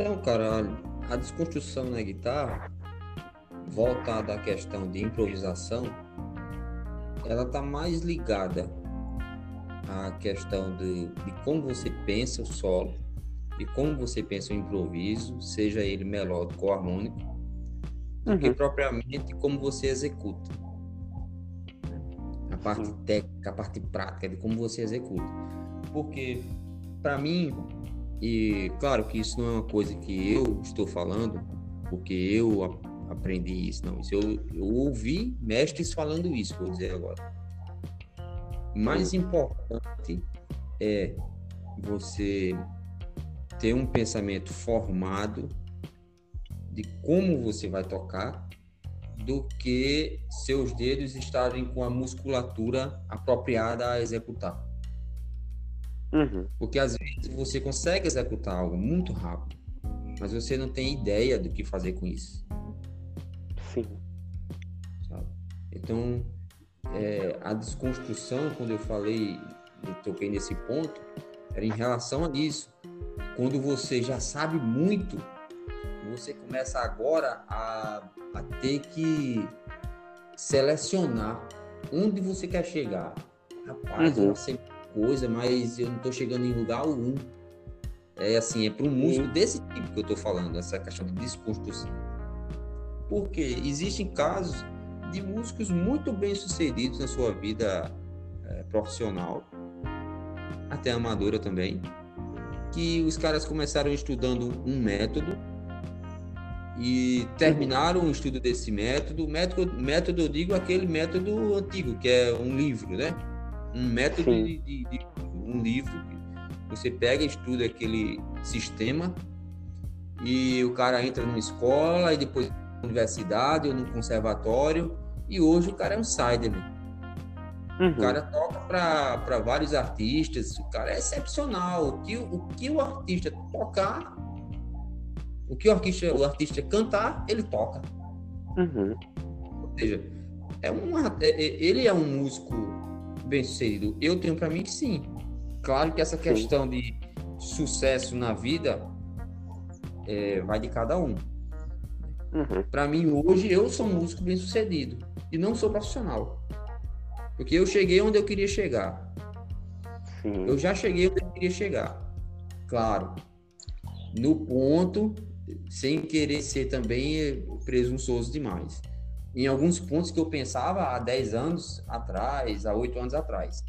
Então, cara, a desconstrução na guitarra, voltada à questão de improvisação, ela tá mais ligada à questão de, de como você pensa o solo e como você pensa o improviso, seja ele melódico ou harmônico, do uhum. que propriamente como você executa. A parte Sim. técnica, a parte prática de como você executa. Porque, para mim, e claro que isso não é uma coisa que eu estou falando, porque eu aprendi isso, não. Isso eu, eu ouvi mestres falando isso, vou dizer agora. Mais importante é você ter um pensamento formado de como você vai tocar do que seus dedos estarem com a musculatura apropriada a executar. Uhum. Porque às vezes você consegue executar algo muito rápido, mas você não tem ideia do que fazer com isso. Sim. Sabe? Então, é, a desconstrução, quando eu falei, eu toquei nesse ponto, era em relação a isso. Quando você já sabe muito, você começa agora a, a ter que selecionar onde você quer chegar. Rapaz, uhum. eu sei coisa, mas eu não estou chegando em lugar algum. É assim, é para um músico desse tipo que eu estou falando, essa questão de desconstrução. Porque existem casos de músicos muito bem sucedidos na sua vida é, profissional, até amadora também, que os caras começaram estudando um método e terminaram o estudo desse método. Método, método eu digo aquele método antigo, que é um livro, né? Um método de, de, de, um livro. Você pega, estuda aquele sistema e o cara entra numa escola e depois na universidade ou no conservatório e hoje o cara é um sideman. Uhum. O cara toca para vários artistas, o cara é excepcional. O que o, que o artista tocar, o que o artista, o artista cantar, ele toca. Uhum. Ou seja, é uma, é, é, ele é um músico bem sucedido. Eu tenho para mim que sim. Claro que essa questão sim. de sucesso na vida é, vai de cada um. Uhum. Para mim, hoje, eu sou um músico bem sucedido e não sou profissional. Porque eu cheguei onde eu queria chegar. Sim. Eu já cheguei onde eu queria chegar. Claro, no ponto, sem querer ser também presunçoso demais. Em alguns pontos que eu pensava há 10 anos atrás, há 8 anos atrás.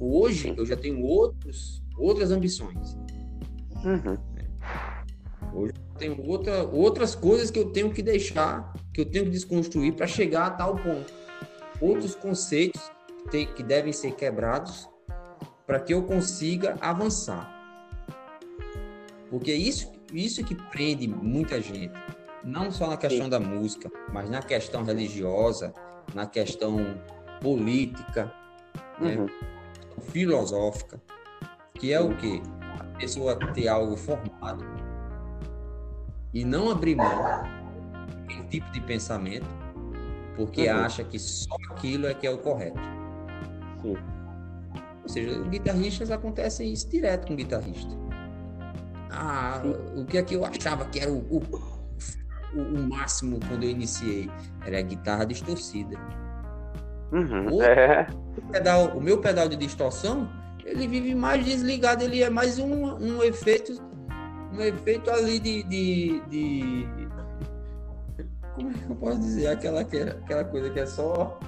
Hoje eu já tenho outros, outras ambições. Uhum. Hoje eu tenho outra, outras coisas que eu tenho que deixar, que eu tenho que desconstruir para chegar a tal ponto outros conceitos que, que devem ser quebrados para que eu consiga avançar. Porque isso, isso que prende muita gente, não só na questão Sim. da música, mas na questão religiosa, na questão política, né? uhum. né? filosófica, que é o que? A pessoa ter algo formado e não abrir mão daquele tipo de pensamento porque uhum. acha que só aquilo é que é o correto. Sim. Ou seja, guitarristas acontecem isso direto com guitarrista. Ah, Sim. o que é que eu achava que era o, o, o, o, máximo quando eu iniciei? Era a guitarra distorcida. Uhum. O, é. pedal, o meu pedal de distorção, ele vive mais desligado, ele é mais um, um efeito um efeito ali de, de, de como é que eu posso dizer? Aquela, aquela coisa que é só.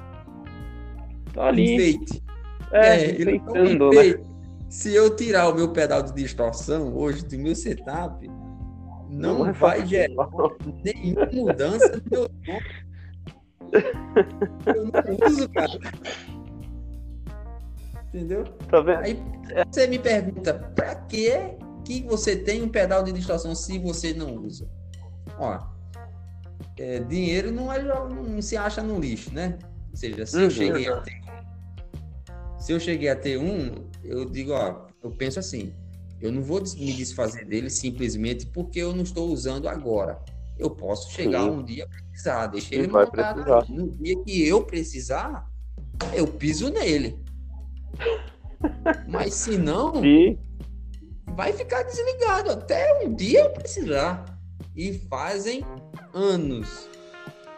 Tá ali. Enfeite. É, é é um. Né? Se eu tirar o meu pedal de distorção hoje do meu setup, não, não vai gerar nenhuma mudança no meu Eu não uso, cara. Entendeu? Tá vendo? Aí você me pergunta, pra que que você tem um pedal de distorção se você não usa? Ó, é, dinheiro não, é, não se acha no lixo, né? Ou seja, se uhum. eu cheguei a ter se eu cheguei a ter um, eu digo, ó, eu penso assim, eu não vou me desfazer dele simplesmente porque eu não estou usando agora. Eu posso chegar Sim. um dia a precisar, deixa ele precisar. No dia que eu precisar, eu piso nele. Mas se não, Sim. vai ficar desligado até um dia eu precisar. E fazem anos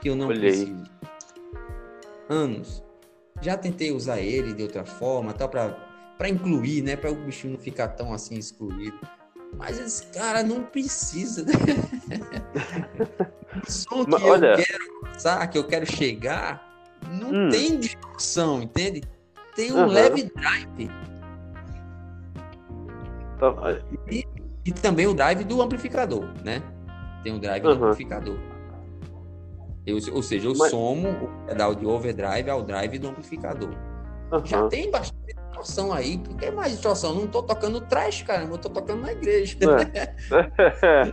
que eu não Olhei. preciso. Anos. Já tentei usar ele de outra forma, tal, para incluir, né? Para o bicho não ficar tão assim excluído. Mas esse cara não precisa. Né? o som que Olha... eu quero passar, que eu quero chegar, não hum. tem distorção, entende? Tem um uhum. leve drive. Então, e, e, também o drive do amplificador, né? Tem o drive uhum. do amplificador. Eu, ou seja, eu Mas... somo o pedal de overdrive ao drive do amplificador. Uhum. Já tem bastante distorção aí. Por que mais distorção? Não tô tocando trash, cara. Eu tô tocando na igreja. É.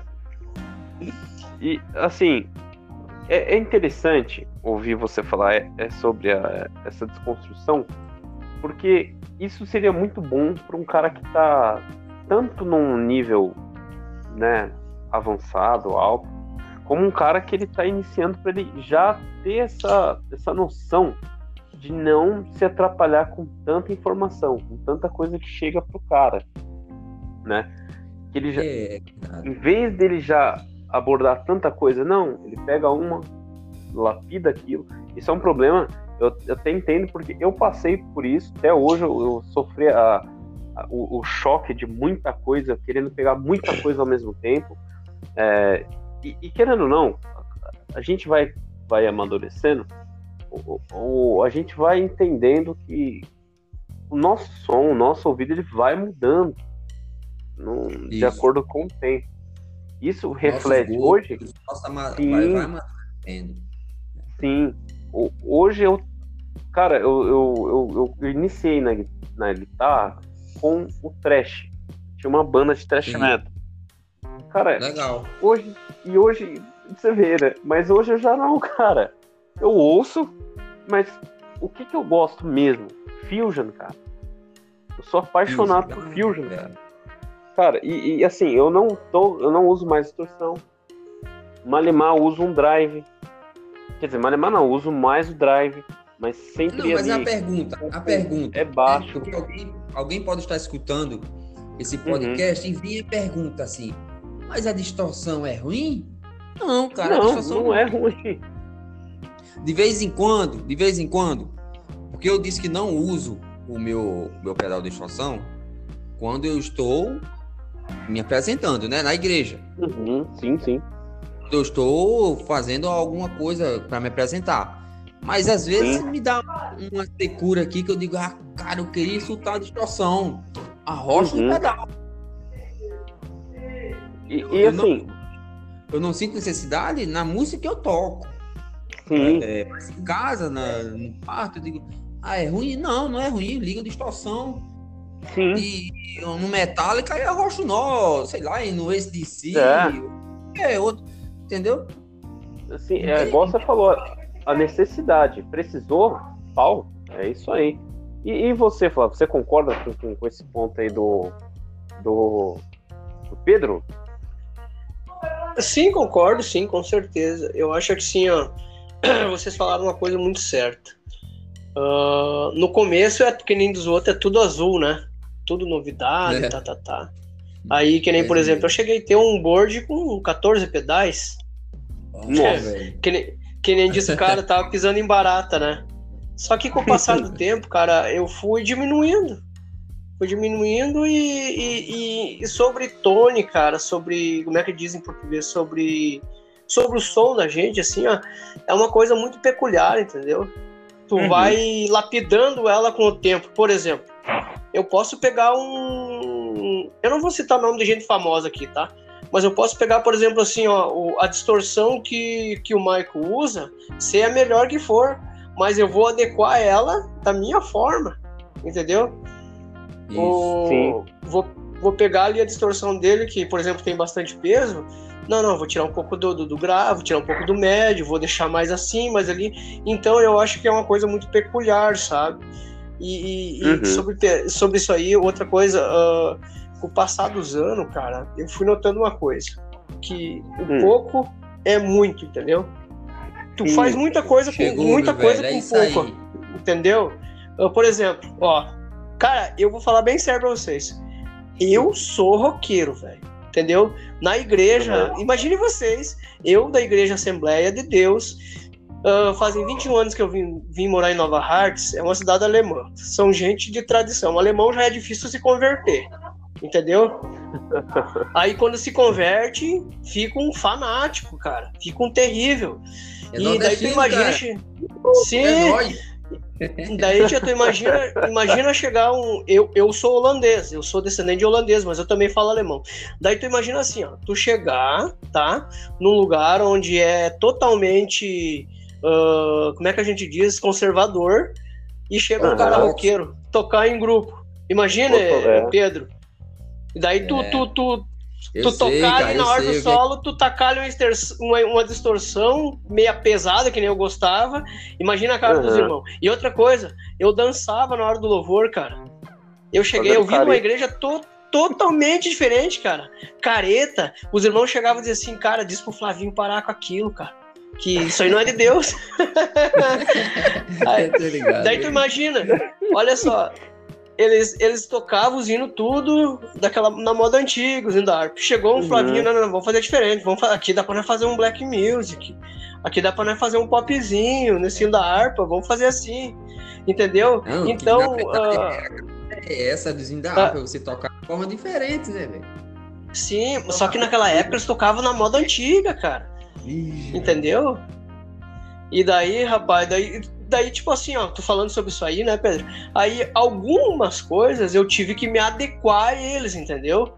e, assim, é, é, interessante ouvir você falar é, é sobre a, essa desconstrução, porque isso seria muito bom para um cara que está tanto num nível né, avançado, alto, como um cara que ele está iniciando para ele já ter essa, essa noção de não se atrapalhar com tanta informação, com tanta coisa que chega pro cara, né? Que ele já, é, em vez dele já abordar tanta coisa, não, ele pega uma, lapida aquilo. Isso é um problema. Eu, eu até entendo porque eu passei por isso. Até hoje eu, eu sofri a, a, o, o, choque de muita coisa, querendo pegar muita coisa ao mesmo tempo. É, e, e, querendo ou não, a gente vai, vai amadurecendo o, o, a gente vai entendendo que o nosso som, o nosso ouvido, ele vai mudando no, de acordo com o tempo. Isso reflete gosto, hoje. Nossa, sim, vai, vai Sim. Hoje eu. Cara, eu, eu, eu, eu iniciei na, na guitarra com o trash. Tinha uma banda de trash sim. metal. Cara, Legal. hoje. E hoje. Você vê, né? Mas hoje eu já não, cara eu ouço, mas o que, que eu gosto mesmo? Fusion, cara. Eu sou apaixonado por Fusion, é. cara. Cara, e, e, assim, eu não tô, eu não uso mais distorção. Malemar uso um drive. Quer dizer, Malemar não, uso mais o drive, mas sempre Não, mas ali, a pergunta, a pergunta é baixo. É alguém, alguém pode estar escutando esse uhum. podcast uhum. e vir e pergunta assim: "Mas a distorção é ruim?" Não, cara, não, a distorção não, não é ruim. De vez em quando, de vez em quando, porque eu disse que não uso o meu, meu pedal de distorção quando eu estou me apresentando, né, na igreja. Uhum, sim, sim. Quando eu estou fazendo alguma coisa para me apresentar. Mas às vezes sim. me dá uma secura aqui que eu digo, ah, cara, eu queria soltar a distorção. Arrocha uhum. o pedal. E, e eu assim. Não, eu não sinto necessidade na música que eu toco. Sim. É, mas em casa, na, no quarto, eu digo, ah, é ruim? Não, não é ruim, liga distorção. Sim. E no Metallica é roxo nó, sei lá, e no SDC. É. é outro, entendeu? Assim, é, igual você falou, a necessidade. Precisou, pau, é isso aí. E, e você, Flávio, você concorda com, com, com, esse ponto aí do, do, do Pedro? Sim, concordo, sim, com certeza. Eu acho que sim, ó. vocês falaram uma coisa muito certa. Uh, no começo é que nem dos outros, é tudo azul, né? Tudo novidade, é. tá, tá, tá. Aí, que nem, por é, exemplo, eu cheguei a ter um board com 14 pedais. Nossa, que, nem, que nem disse o cara, tava pisando em barata, né? Só que com o passar do tempo, cara, eu fui diminuindo. Fui diminuindo e, e, e, sobre tone, cara, sobre. Como é que diz em português? Sobre sobre o som da gente, assim, ó, é uma coisa muito peculiar, entendeu? Tu uhum. vai lapidando ela com o tempo. Por exemplo, eu posso pegar um. Eu não vou citar nome de gente famosa aqui, tá? Mas eu posso pegar, por exemplo, assim, ó, a distorção que, que o Michael usa, ser a melhor que for, mas eu vou adequar ela da minha forma, entendeu? Isso, o... Vou, vou pegar ali a distorção dele, que, por exemplo, tem bastante peso, não, não, vou tirar um pouco do, do, do grave, vou tirar um pouco do médio, vou deixar mais assim, mais ali. Então eu acho que é uma coisa muito peculiar, sabe? E, e, uhum. e sobre, sobre isso aí, outra coisa, uh, com o passar dos anos, cara, eu fui notando uma coisa: que o hum. pouco é muito, entendeu? Tu Sim. faz muita coisa Chegou, com muita coisa velho, com é pouco, entendeu? Uh, por exemplo, ó, cara, eu vou falar bem sério pra vocês. Eu sou roqueiro, velho. Entendeu? Na igreja, uhum. imagine vocês, eu da Igreja Assembleia de Deus, uh, fazem 21 anos que eu vim, vim morar em Nova Hartz, é uma cidade alemã. São gente de tradição. O alemão já é difícil se converter. Entendeu? Aí quando se converte, fica um fanático, cara. Fica um terrível. É e daí tu imagina. Cara. Sim. É daí já tu imagina, imagina chegar um. Eu, eu sou holandês, eu sou descendente de holandês, mas eu também falo alemão. Daí tu imagina assim, ó, tu chegar, tá? Num lugar onde é totalmente. Uh, como é que a gente diz? Conservador. E chega um cara roqueiro, tocar em grupo. Imagina, é. Pedro. E daí tu, é. tu, tu, tu tocar ali na hora do solo, tu tacar ali uma, uma, distorção meia pesada, que nem eu gostava. Imagina a cara uhum. dos irmãos. E outra coisa, eu dançava na hora do louvor, cara. Eu cheguei, eu vi numa igreja to, totalmente diferente, cara. Careta. Os irmãos chegavam e diziam assim, cara, diz pro Flavinho parar com aquilo, cara. Que isso aí não é de Deus. aí, daí tu imagina, olha só, eles, eles tocavam os hinos tudo daquela, na moda antiga, os hinos da harpa. Chegou um uhum. Flavinho, não, não, não, vamos fazer diferente. Vamos, aqui dá pra nós fazer um black music. Aqui dá pra nós fazer um popzinho nesse hino da harpa. Vamos fazer assim. Entendeu? Não, então. Uh, é essa dos hinos da harpa, uh, você toca de forma diferente, né, velho? Sim, só que naquela época eles tocavam na moda antiga, cara. Ixi, entendeu? E daí, rapaz, daí daí, tipo assim, ó, tô falando sobre isso aí, né, Pedro? Aí, algumas coisas eu tive que me adequar a eles, entendeu?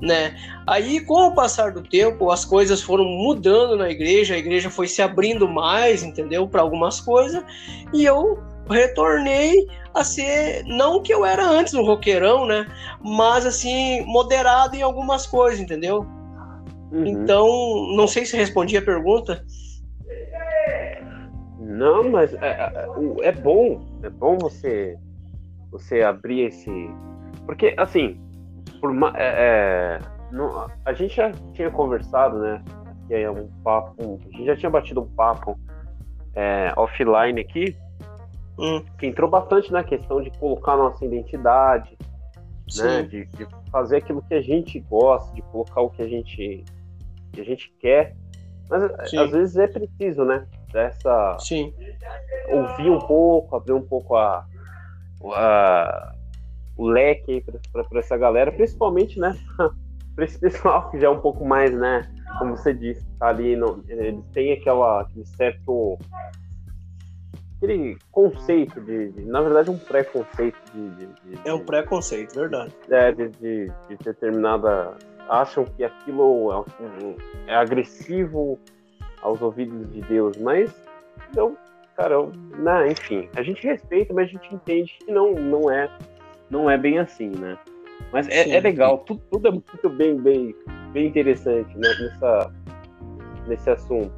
Né? Aí, com o passar do tempo, as coisas foram mudando na igreja, a igreja foi se abrindo mais, entendeu? Para algumas coisas, e eu retornei a ser, não que eu era antes um roqueirão, né? Mas assim, moderado em algumas coisas, entendeu? Uhum. Então, não sei se respondi a pergunta. Não, mas é, é, é, bom, é bom você você abrir esse, porque assim, por é, é, não, a gente já tinha conversado, né? Que é um papo, a gente já tinha batido um papo é, offline aqui, hum. que entrou bastante na questão de colocar nossa identidade, né? De, de, fazer aquilo que a gente gosta, de colocar o que a gente que a gente quer. Mas Sim. às vezes é preciso, né? Dessa Sim. ouvir um pouco, abrir um pouco a, a o leque para essa galera, principalmente, né? para esse pessoal que já é um pouco mais, né? Como você disse, tá ali, no, eles têm aquela, aquele certo aquele conceito de, de, na verdade um preconceito de, de, de é um preconceito verdade é de, de, determinada acham que aquilo é, é agressivo aos ouvidos de Deus, mas não, cara, eu, não, né, enfim, a gente respeita, mas a gente entende que não, não é, não é bem assim, né? Mas é, é legal, tudo, tudo, é muito bem, bem, bem interessante né, nessa, nesse assunto.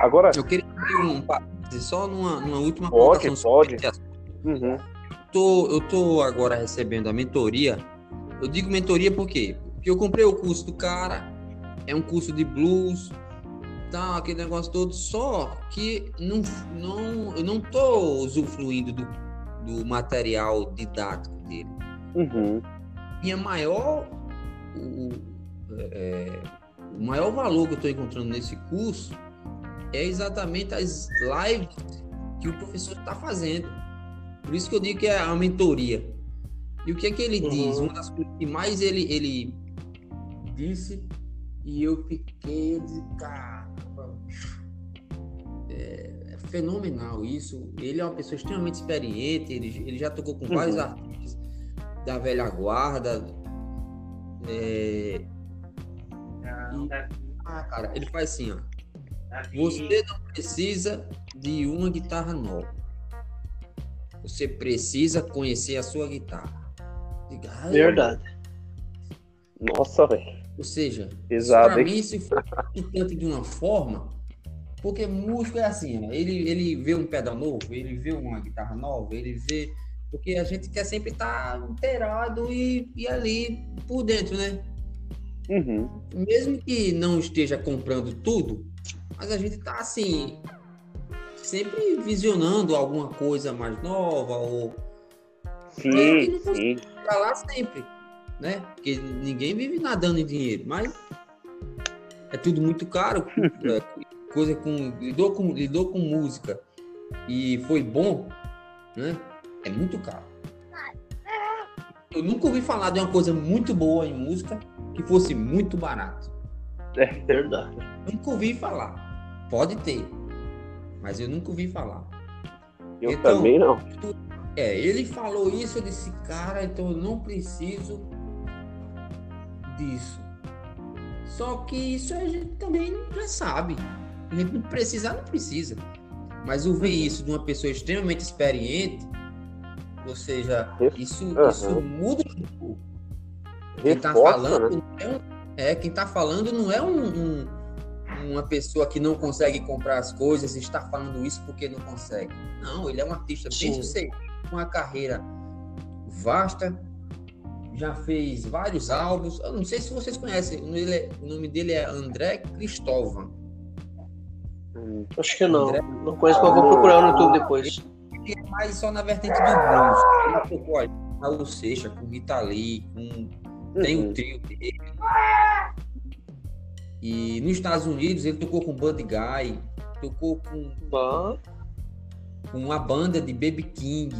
Agora, eu queria um só numa, numa última pode, pode. Uhum. Eu, tô, eu tô agora recebendo a mentoria. Eu digo mentoria por quê? Porque eu comprei o curso do cara, é um curso de blues, tal, aquele negócio todo, só que não, não, eu não tô usufruindo do, do material didático dele. Uhum. Minha maior, o, é, o maior valor que eu estou encontrando nesse curso é exatamente as lives que o professor está fazendo. Por isso que eu digo que é a mentoria. E o que é que ele uhum. diz? Uma das coisas que mais ele, ele disse, e eu fiquei de cara é, é, fenomenal isso. Ele é uma pessoa extremamente experiente, ele, ele já tocou com uhum. vários artistas da velha guarda. É... E, ah, cara, ele faz assim, ó. Você não precisa de uma guitarra nova. Você precisa conhecer a sua guitarra. Diga, Verdade. Nossa, velho. Ou seja, para mim isso foi importante de uma forma porque músico é assim, ó, ele, ele vê um pedal novo, ele vê uma guitarra nova, ele vê. Porque a gente quer sempre estar tá inteirado e, e ali por dentro, né? Uhum. Mesmo que não esteja comprando tudo, mas a gente tá assim, sempre visionando alguma coisa mais nova ou. Sim, sim. Pra lá sempre. né? Porque ninguém vive nadando em dinheiro, mas é tudo muito caro. Coisa com lidou com lidou com música e foi bom, né? É muito caro. Eu nunca ouvi falar de uma coisa muito boa em música que fosse muito barato. É verdade. Nunca ouvi falar. Pode ter, mas eu nunca ouvi falar. Eu então, também não. É, ele falou isso, eu disse, cara, então eu não preciso disso. Só que isso a gente também já sabe. A gente não precisa, não precisa. Mas ouvir isso de uma pessoa extremamente experiente, ou seja, isso, uhum. isso muda um pouco. Quem está falando né? é, um, é, quem tá falando não é um, um, uma pessoa que não consegue comprar as coisas e está falando isso porque não consegue. Não, ele é um artista bem sucedido, com uma carreira vasta, já fez vários álbuns. Eu não sei se vocês conhecem, o nome dele é, o nome dele é André Cristóvão. Acho que não. André... Não conheço, mas vou procurar no YouTube depois. Ele é mais só na vertente do blues. Ele tocou aí com Raul Seixas, com Rita Lee, com... Uhum. tem o trio dele. E nos Estados Unidos ele tocou com Buddy Guy, tocou com, com uma banda de Baby King.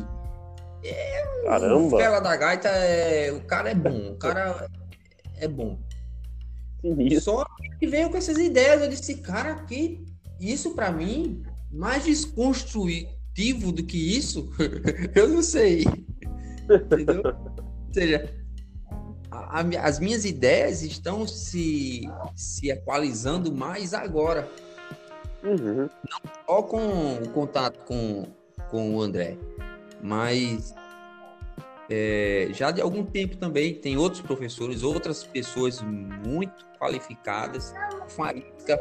É, Caramba! O Fela da Gaita, é, o cara é bom, o cara é bom. Só que veio com essas ideias, eu disse, cara, que isso para mim, mais desconstrutivo do que isso, eu não sei. Entendeu? Ou seja, a, a, as minhas ideias estão se, se equalizando mais agora. Uhum. Não só com o contato com, com o André, mas é, já de algum tempo também tem outros professores, outras pessoas muito qualificadas. Faísca,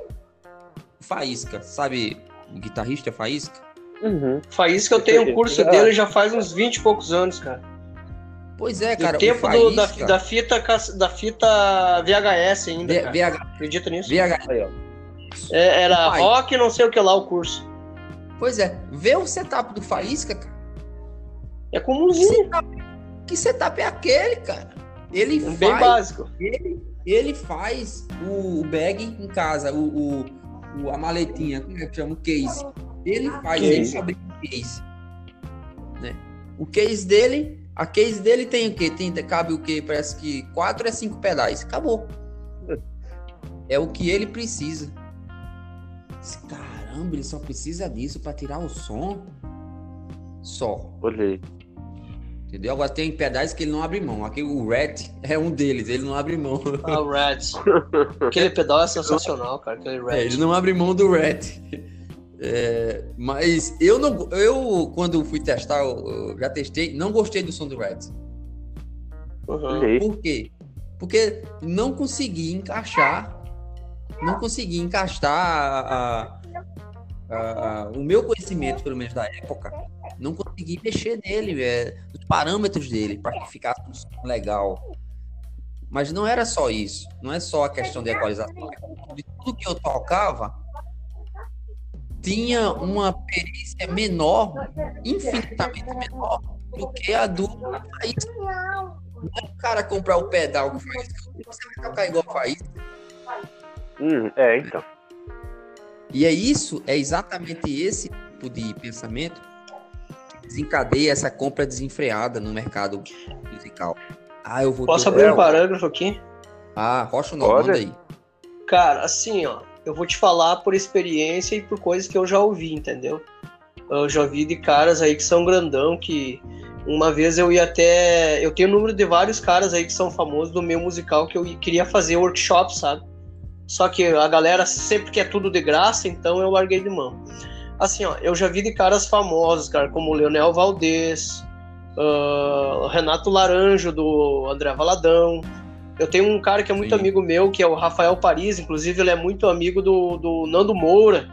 Faísca, sabe o guitarrista Faísca? Uhum. Faísca, eu tenho um curso dele já faz uns 20 e poucos anos, cara. Pois é, cara. o tempo o do, da, da, fita, da fita VHS ainda. V, VH... Acredita nisso? VH... É, era rock, não sei o que lá, o curso. Pois é, vê o setup do Faísca, cara. É comumzinho. Que setup, que setup é aquele, cara? Ele faz. Bem básico. Ele, ele faz o, bag em casa, o, o, a maletinha, como é que chama? O case. Ele faz, ele fabrica o case. Né? O case dele, a case dele tem o quê? Tem, cabe o quê? Parece que quatro é cinco pedais. Acabou. É o que ele precisa. Caramba, ele só precisa disso para tirar o som. Só. Olhei. Entendeu? Agora tem pedais que ele não abre mão. Aqui o Rat é um deles, ele não abre mão. Ah, o Rat. Aquele pedal é sensacional, cara. Aquele Rat. É, ele não abre mão do Rat. É, mas eu não. Eu, quando fui testar, eu já testei, não gostei do som do Rat. Uhum. Por quê? Porque não consegui encaixar. Não consegui encaixar a, a, a, o meu conhecimento, pelo menos da época, não consegui mexer nele, é, nos parâmetros dele, para que ficasse um som legal. Mas não era só isso, não é só a questão de equalização. De tudo que eu tocava, tinha uma perícia menor, infinitamente menor, do que a do Faísca. Não é o cara comprar o pedal que faz, você vai tocar igual a Faísca. Hum, é, então. E é isso, é exatamente esse tipo de pensamento desencadeia essa compra desenfreada no mercado musical. Ah, eu vou. Posso abrir um parágrafo aqui? Ah, rocha o manda aí. Cara, assim, ó, eu vou te falar por experiência e por coisas que eu já ouvi, entendeu? Eu já ouvi de caras aí que são grandão, que uma vez eu ia até. Eu tenho o número de vários caras aí que são famosos do meio musical que eu queria fazer workshop, sabe? Só que a galera sempre quer tudo de graça, então eu larguei de mão assim, ó, eu já vi de caras famosos, cara, como o Leonel Valdez, uh, Renato Laranjo, do André Valadão. Eu tenho um cara que é muito Sim. amigo meu, que é o Rafael Paris, inclusive ele é muito amigo do, do Nando Moura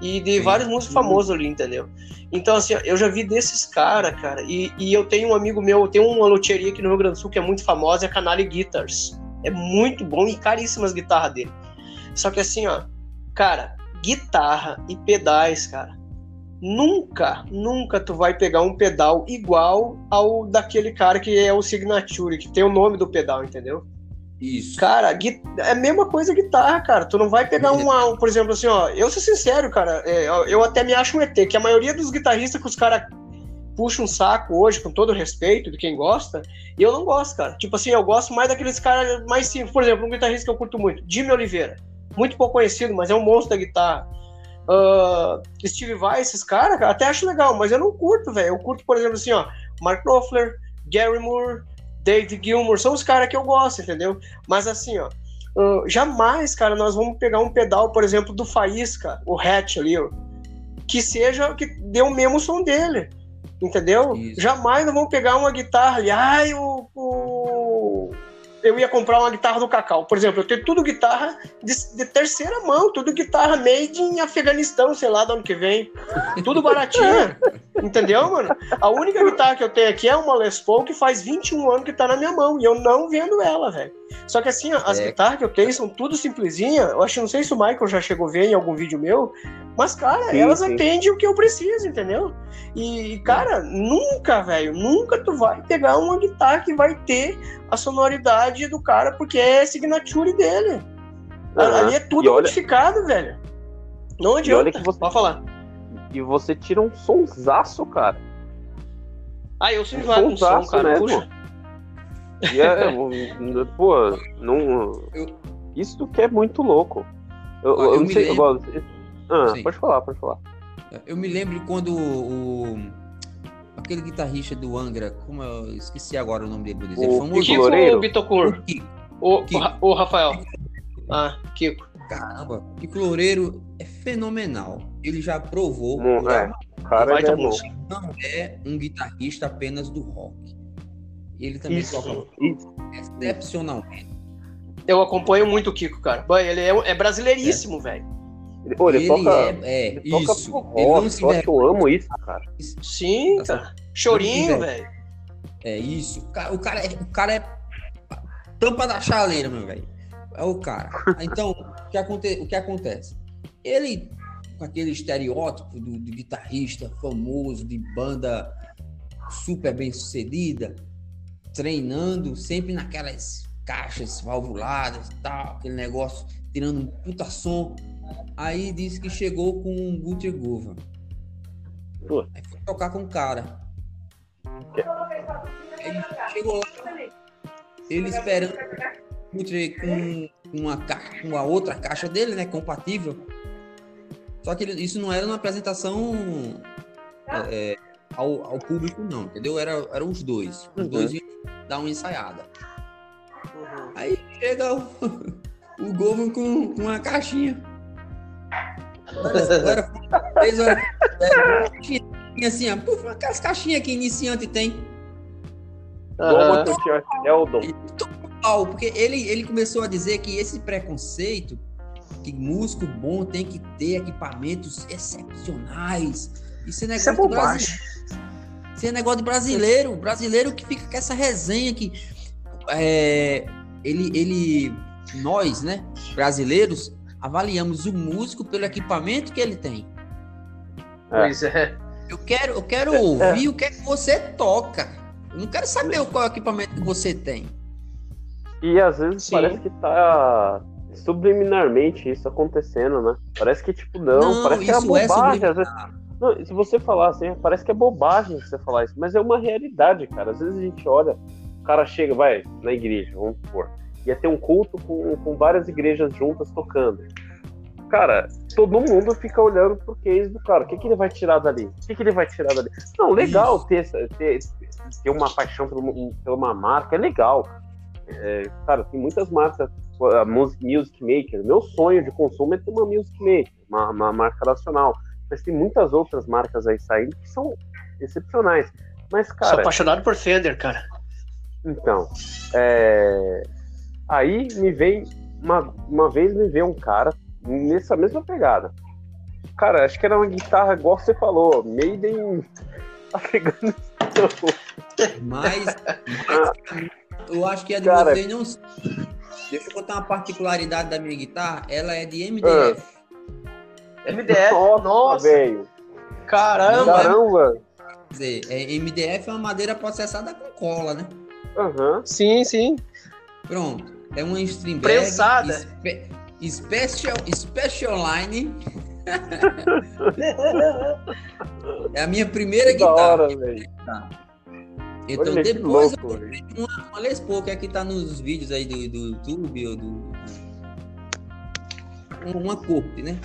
e de Sim. vários músicos famosos ali, entendeu? Então, assim, eu já vi desses caras, cara, e, e eu tenho um amigo meu, eu tenho uma loteria aqui no Rio Grande do Sul que é muito famosa, é a Canale Guitars. É muito bom e caríssimas guitarras dele. Só que assim, ó, cara, guitarra e pedais, cara. nunca, nunca tu vai pegar um pedal igual ao daquele cara que é o Signature, que tem o nome do pedal, entendeu? Isso. Cara, é a mesma coisa guitarra, cara. Tu não vai pegar uma, por exemplo, assim, ó. Eu sou sincero, cara. É, eu até me acho um ET, que a maioria dos guitarristas que os caras puxam um saco hoje, com todo respeito de quem gosta, e eu não gosto, cara. Tipo assim, eu gosto mais daqueles caras mais simples. Por exemplo, um guitarrista que eu curto muito, Jimmy Oliveira. Muito pouco conhecido, mas é um monstro da guitarra. Uh, Steve Vai, esses caras, até acho legal, mas eu não curto, velho. Eu curto, por exemplo, assim, ó, Mark Knopfler, Gary Moore, David Gilmour, são os caras que eu gosto, entendeu? Mas assim, ó, uh, jamais, cara, nós vamos pegar um pedal, por exemplo, do Faísca, o Hatch ali, ó, que seja, que dê o mesmo som dele, entendeu? Isso. Jamais nós vamos pegar uma guitarra ali, ai, o, o eu ia comprar uma guitarra do Cacau. Por exemplo, eu tenho tudo guitarra de, de, terceira mão, tudo guitarra made em Afeganistão, sei lá, do ano que vem. Tudo baratinha. entendeu, mano? A única guitarra que eu tenho aqui é uma Les Paul que faz 21 anos que tá na minha mão e eu não vendo ela, velho. Só que assim, as é. guitarras que eu tenho são tudo simplesinha. Eu acho, não sei se o Michael já chegou a ver em algum vídeo meu, mas, cara, sim, elas sim. atendem o que eu preciso, entendeu? E, cara, nunca, velho, nunca tu vai pegar uma guitarra que vai ter a sonoridade do cara, porque é a signature dele. Uhum. Ali é tudo olha... modificado, velho. Não adianta. E olha que você... Pode falar. E você tira um sonsaço, cara. Ah, eu sinto um som, cara. Mesmo. Puxa. E é, pô, não. Isso que é muito louco. Eu, eu, eu não sei. Lembro... Ah, pode falar, pode falar. Eu me lembro quando o. Aquele guitarrista do Angra, como eu esqueci agora o nome dele, o, é famoso. Kiko ou Bitocur? O, o, o, Rafael. Ah, Kiko. Caramba, Kiko Loureiro é fenomenal. Ele já provou. Não, é. Cara, é não é um guitarrista apenas do rock. Ele também isso, toca isso. excepcionalmente. Eu acompanho muito o Kiko, cara. Ele é, é brasileiríssimo, é. velho. Ele, ele, ele toca, é, é ele isso. Toca rock, ele não se eu, eu amo isso, cara. Sim, tá cara. Chorinho, velho. É isso. O cara, o cara, é, o cara é tampa da chaleira, meu velho. É o cara. Então, o que, aconte, o que acontece? Ele, com aquele estereótipo do, do guitarrista famoso, de banda super bem sucedida, treinando sempre naquelas caixas valvuladas tal, aquele negócio, tirando um puta som. Aí disse que chegou com um Guter Gova. Aí foi tocar com o cara. Aí chegou lá, ele esperando com uma, caixa, uma outra caixa dele, né? Compatível. Só que ele, isso não era uma apresentação é, ao, ao, público, não, entendeu? Era, eram os dois. Os uhum. dois iam dar uma ensaiada. Uhum. Aí chega o, o Govan com, com uma caixinha. Agora, é, assim, ó, aquelas caixinhas que iniciante tem. Uhum. É o dom. Porque ele, ele começou a dizer que esse preconceito, que músico bom tem que ter equipamentos excepcionais. Isso é negócio Isso é bobagem. Isso é negócio de brasileiro. Brasileiro que fica com essa resenha que é, ele, ele, nós, né, brasileiros, avaliamos o músico pelo equipamento que ele tem. É. Pois é. Eu quero, eu quero é. ouvir o que é que você toca. Eu não quero saber qual é o equipamento que você tem. E às vezes Sim. parece que tá subliminarmente isso acontecendo, né? Parece que, tipo, não, não parece que é bobagem. Às vezes... não, se você falar assim, parece que é bobagem você falar isso, mas é uma realidade, cara. Às vezes a gente olha, o cara chega, vai na igreja, vamos supor ia ter um culto com, com várias igrejas juntas tocando. Cara, todo mundo fica olhando pro case do cara. O que, que ele vai tirar dali? O que, que ele vai tirar dali? Não, legal ter, ter, ter uma paixão por uma marca, é legal. É, cara, tem muitas marcas. A Music Maker. Meu sonho de consumo é ter uma Music Maker, uma, uma marca nacional. Mas tem muitas outras marcas aí saindo que são excepcionais. Mas, cara. Sou apaixonado por Fender, cara. Então, é, Aí me vem, uma, uma vez me veio um cara nessa mesma pegada. Cara, acho que era uma guitarra, igual você falou, made in Afeganistão. Mas, mas eu acho que a de cara, vocês não. Deixa eu contar uma particularidade da minha guitarra. Ela é de MDF. Ah. MDF? Nossa, nossa. velho. Caramba! Caramba! Quer dizer, é, MDF é uma madeira processada com cola, né? Aham. Sim, sim. Pronto. É uma Streamberg Prensada. Spe- Special, Special Line. é a minha primeira Que da guitarra. hora, velho. Então Olha que depois eu louco, comprei uma, uma Les Paul, que aqui tá nos vídeos aí do, do YouTube ou do. Uma corte, né?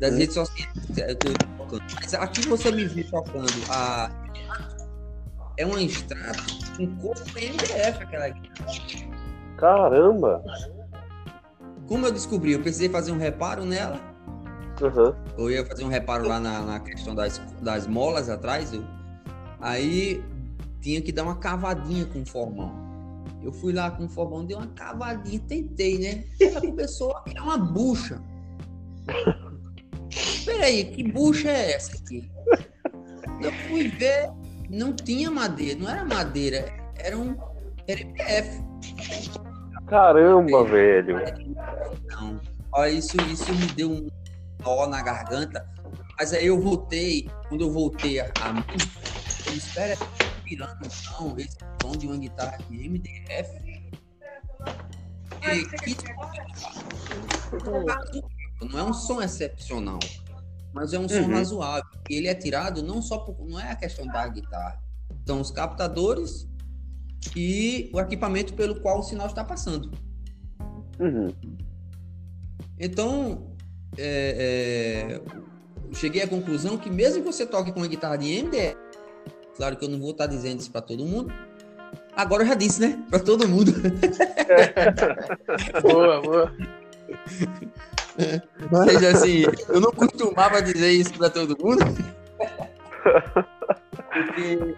Das Uhum. redes sociais. Eu tô tocando. Mas aqui você me vê tocando a. É um extrato com corpo MDF, aquela. Caramba! Como eu descobri, eu precisei fazer um reparo nela. Aham. Eu ia fazer um reparo lá na, na questão das, das molas atrás. eu- aí tinha que dar uma cavadinha com o formão. Eu fui lá com o formão, dei uma cavadinha, tentei, né? Ela começou a criar uma bucha. Peraí, que bucha é essa aqui? Eu fui ver, não tinha madeira, não era madeira, era um era MDF. Caramba, velho. Não. Olha, isso, isso me deu um nó na garganta. Mas aí eu voltei, quando eu voltei a, a disse, espera, pirando então, esse som de uma guitarra de MDF. E, que- não é um som excepcional, mas é um som Uhum. razoável. E ele é tirado não só por, não é a questão da guitarra, são os captadores e o equipamento pelo qual o sinal está passando. Uhum. Então, é, é, eu cheguei à conclusão que mesmo que você toque com uma guitarra de MDF, claro que eu não vou estar dizendo isso para todo mundo, agora eu já disse, né? Para todo mundo. Boa, boa. Mas assim, eu não costumava dizer isso para todo mundo. Porque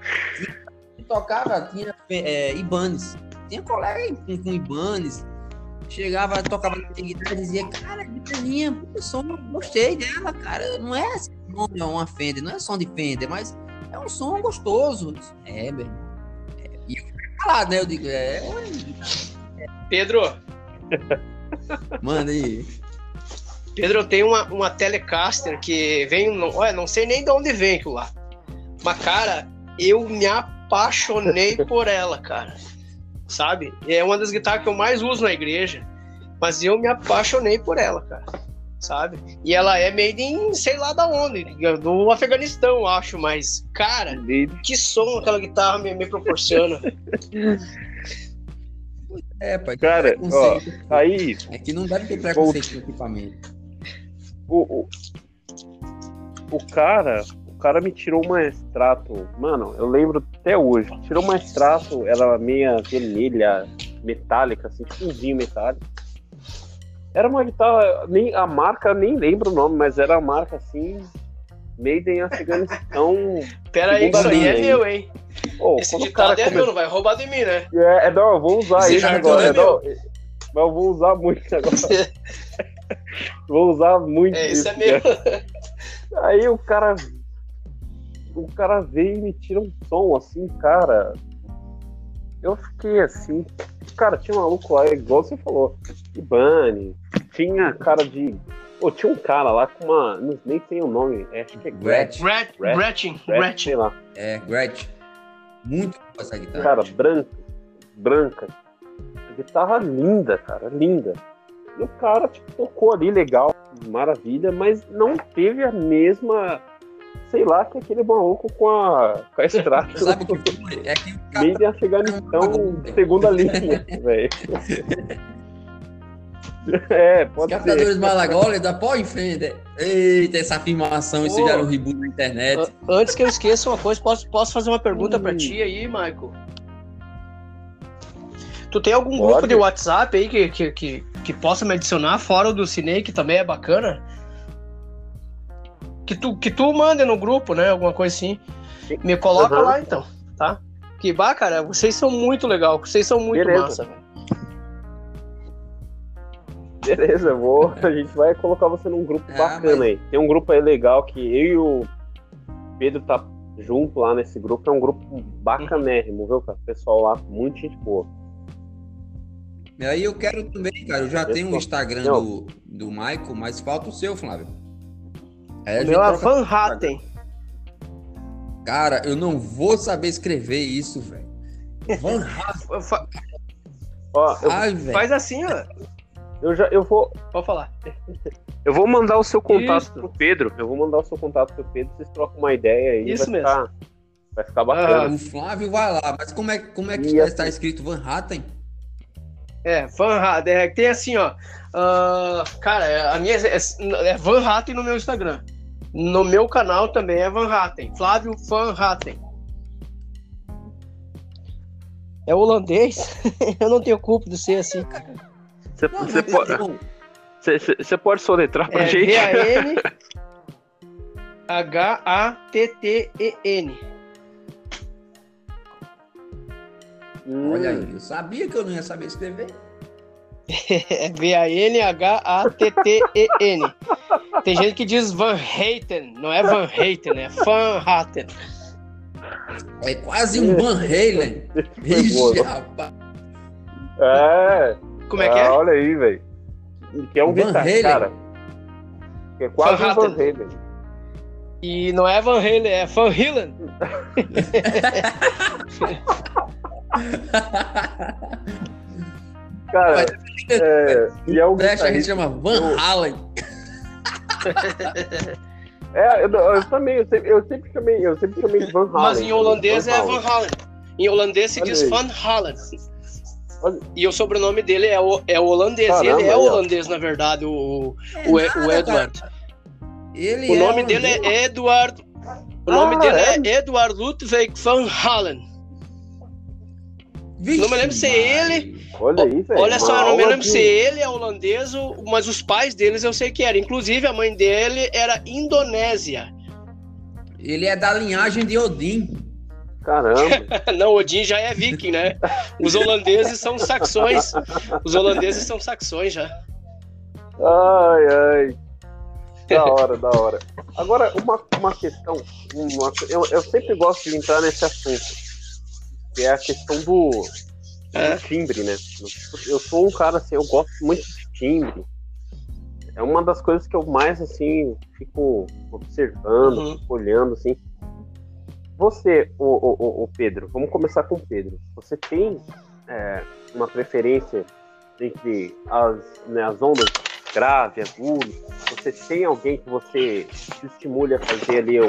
tocava, tinha é, Ibanez. Tinha colega com, com Ibanez. Chegava, tocava na guitarra e dizia, cara, guitarrinha, som, gostei dela, cara. Não é assim, não é uma Fender, não é som de Fender, mas é um som gostoso. É, meu irmão. É, E eu fiquei calado, né? Eu digo, é, Pedro, manda aí. Pedro, eu tenho uma, uma Telecaster que vem. Não, olha, não sei nem de onde vem aquilo lá. Mas, cara, eu me apaixonei por ela, cara. Sabe? É uma das guitarras que eu mais uso na igreja. Mas eu me apaixonei por ela, cara. Sabe? E ela é made in sei lá da onde. Do Afeganistão, eu acho. Mas, cara, que som aquela guitarra me, me proporciona. É, pai. Cara, preconceito. Aí, É que não deve ter preconceito com equipamento. o, o, o cara, o cara me tirou uma extrato, mano, eu lembro até hoje, tirou uma extrato, ela meia vermelha, metálica, assim, tipo um vinho metálico. Era uma guitarra, nem, a marca, nem lembro o nome, mas era a marca assim, made in Afeganistão. Pera aí, isso aí é meu, hein? Oh, Esse ditado é come- meu, não vai roubar de mim, né? É, é, não, eu vou usar Esse agora. é É, não, mas eu vou usar muito agora. vou usar muito É, isso é meu. Aí o cara. O cara veio e me tira um som assim, cara. Eu fiquei assim. Cara, tinha um maluco lá, igual você falou. Ibane. Tinha cara de. Pô, tinha um cara lá com uma. não- Nem tem o nome. é, Acho que é Gretchen. Gretchen. Gret- Gretchen. Gretchen, Gretchen, Gretchen. sei lá. É, Gretchen. Muito boa essa guitarra. Cara, branca. Branca. Guitarra linda, cara. Linda. E o cara, tipo, tocou ali legal, maravilha, mas não teve a mesma. Sei lá, que aquele maluco com a, com a extrato. Sabe o que foi? É que o cara Meio de Afeganistão, segunda linha, velho. É, Os pode ser. captadores Malagola da pó em Fender. Eita, essa afirmação, isso Pô. já era um reboot na internet. An- Antes que eu esqueça uma coisa, posso, posso fazer uma pergunta pra Hum. ti aí, Michael? Tu tem algum Pode. grupo de WhatsApp aí que, que, que, que possa me adicionar, fora o do Cine, que também é bacana? Que tu, que tu mande no grupo, né? Alguma coisa assim. Sim. Me coloca Aham. lá então, tá? Que bah, cara, vocês são muito legal, vocês são muito Beleza. massa, velho. Beleza, vou. A gente vai colocar você num grupo Ah, bacana mas- aí. Tem um grupo aí legal que eu e o Pedro tá junto lá nesse grupo. É um grupo bacanérrimo, viu, cara? Pessoal lá, muita gente boa. E aí eu quero também, cara, eu já Esse tenho o pô. Instagram Não. do, do Michael, mas falta o seu, Flávio. Aí O meu é Van Hatten. Cara, eu não vou saber escrever isso, velho. Van Hatten. Ó, eu, Ai, faz assim, ó. Eu já, eu vou. Pode falar. Eu vou mandar o seu contato Isso. pro Pedro. Eu vou mandar o seu contato pro Pedro. Vocês trocam uma ideia aí. Isso vai mesmo. Ficar, vai ficar bacana. Ah, o Flávio vai lá. Mas como é, como é que está assim, escrito Van Hatten? É, Van Hatten. É, tem assim, ó. Uh, cara, a minha é, é Van Hatten no meu Instagram. No meu canal também é Van Hatten. Flávio Van Hatten. É holandês? eu não tenho culpa de ser assim. Você, você pode. Você pode soletrar pra é gente? V-A-N H-A-T-T-E-N. Olha aí, eu sabia que eu não ia saber escrever. É V-A-N-H-A-T-T-E-N. Tem gente que diz Van Haten, não é Van Haten, é Van Haten. É quase um Van Halen. Vixe, rapaz. É. Como é que é? Ah, olha aí, velho. Que é um Van Halen. cara. Que é quase Van um Van Halen. E não é Van Halen, é Van Halen. cara, é, e é um a gente chama Van Halen. É, eu, eu, também, eu sempre, eu sempre chamei, eu sempre chamei de Van Halen. Mas em holandês é Van Halen. Em holandês se diz Van Halen. E o sobrenome dele é, o, é holandês. Caramba, ele é holandês, na verdade, o, é, o, o Edward. Ele o é nome é dele é Edward. O nome ah, dele é? é Edward Ludwig van Halen. Vixe, não me lembro se é ele. Olha aí, velho. Olha só, não me lembro se ele é holandês, mas os pais deles eu sei que era. Inclusive, a mãe dele era indonésia. Ele é da linhagem de Odin. Caramba! não, Odin já é viking, né? Os holandeses são saxões. Os holandeses são saxões já. Ai, ai. Da hora, da hora. Agora, uma, uma questão. Uma, eu, eu sempre gosto de entrar nesse assunto. Que é a questão do, é. do timbre, né? Eu sou um cara assim, eu gosto muito de timbre. É uma das coisas que eu mais assim fico observando, uhum. fico olhando assim. Você, o, o, o, Pedro, vamos começar com o Pedro. Você tem é, uma preferência entre as, né, as ondas grave, agudo? Você tem alguém que você se estimule a fazer ali um,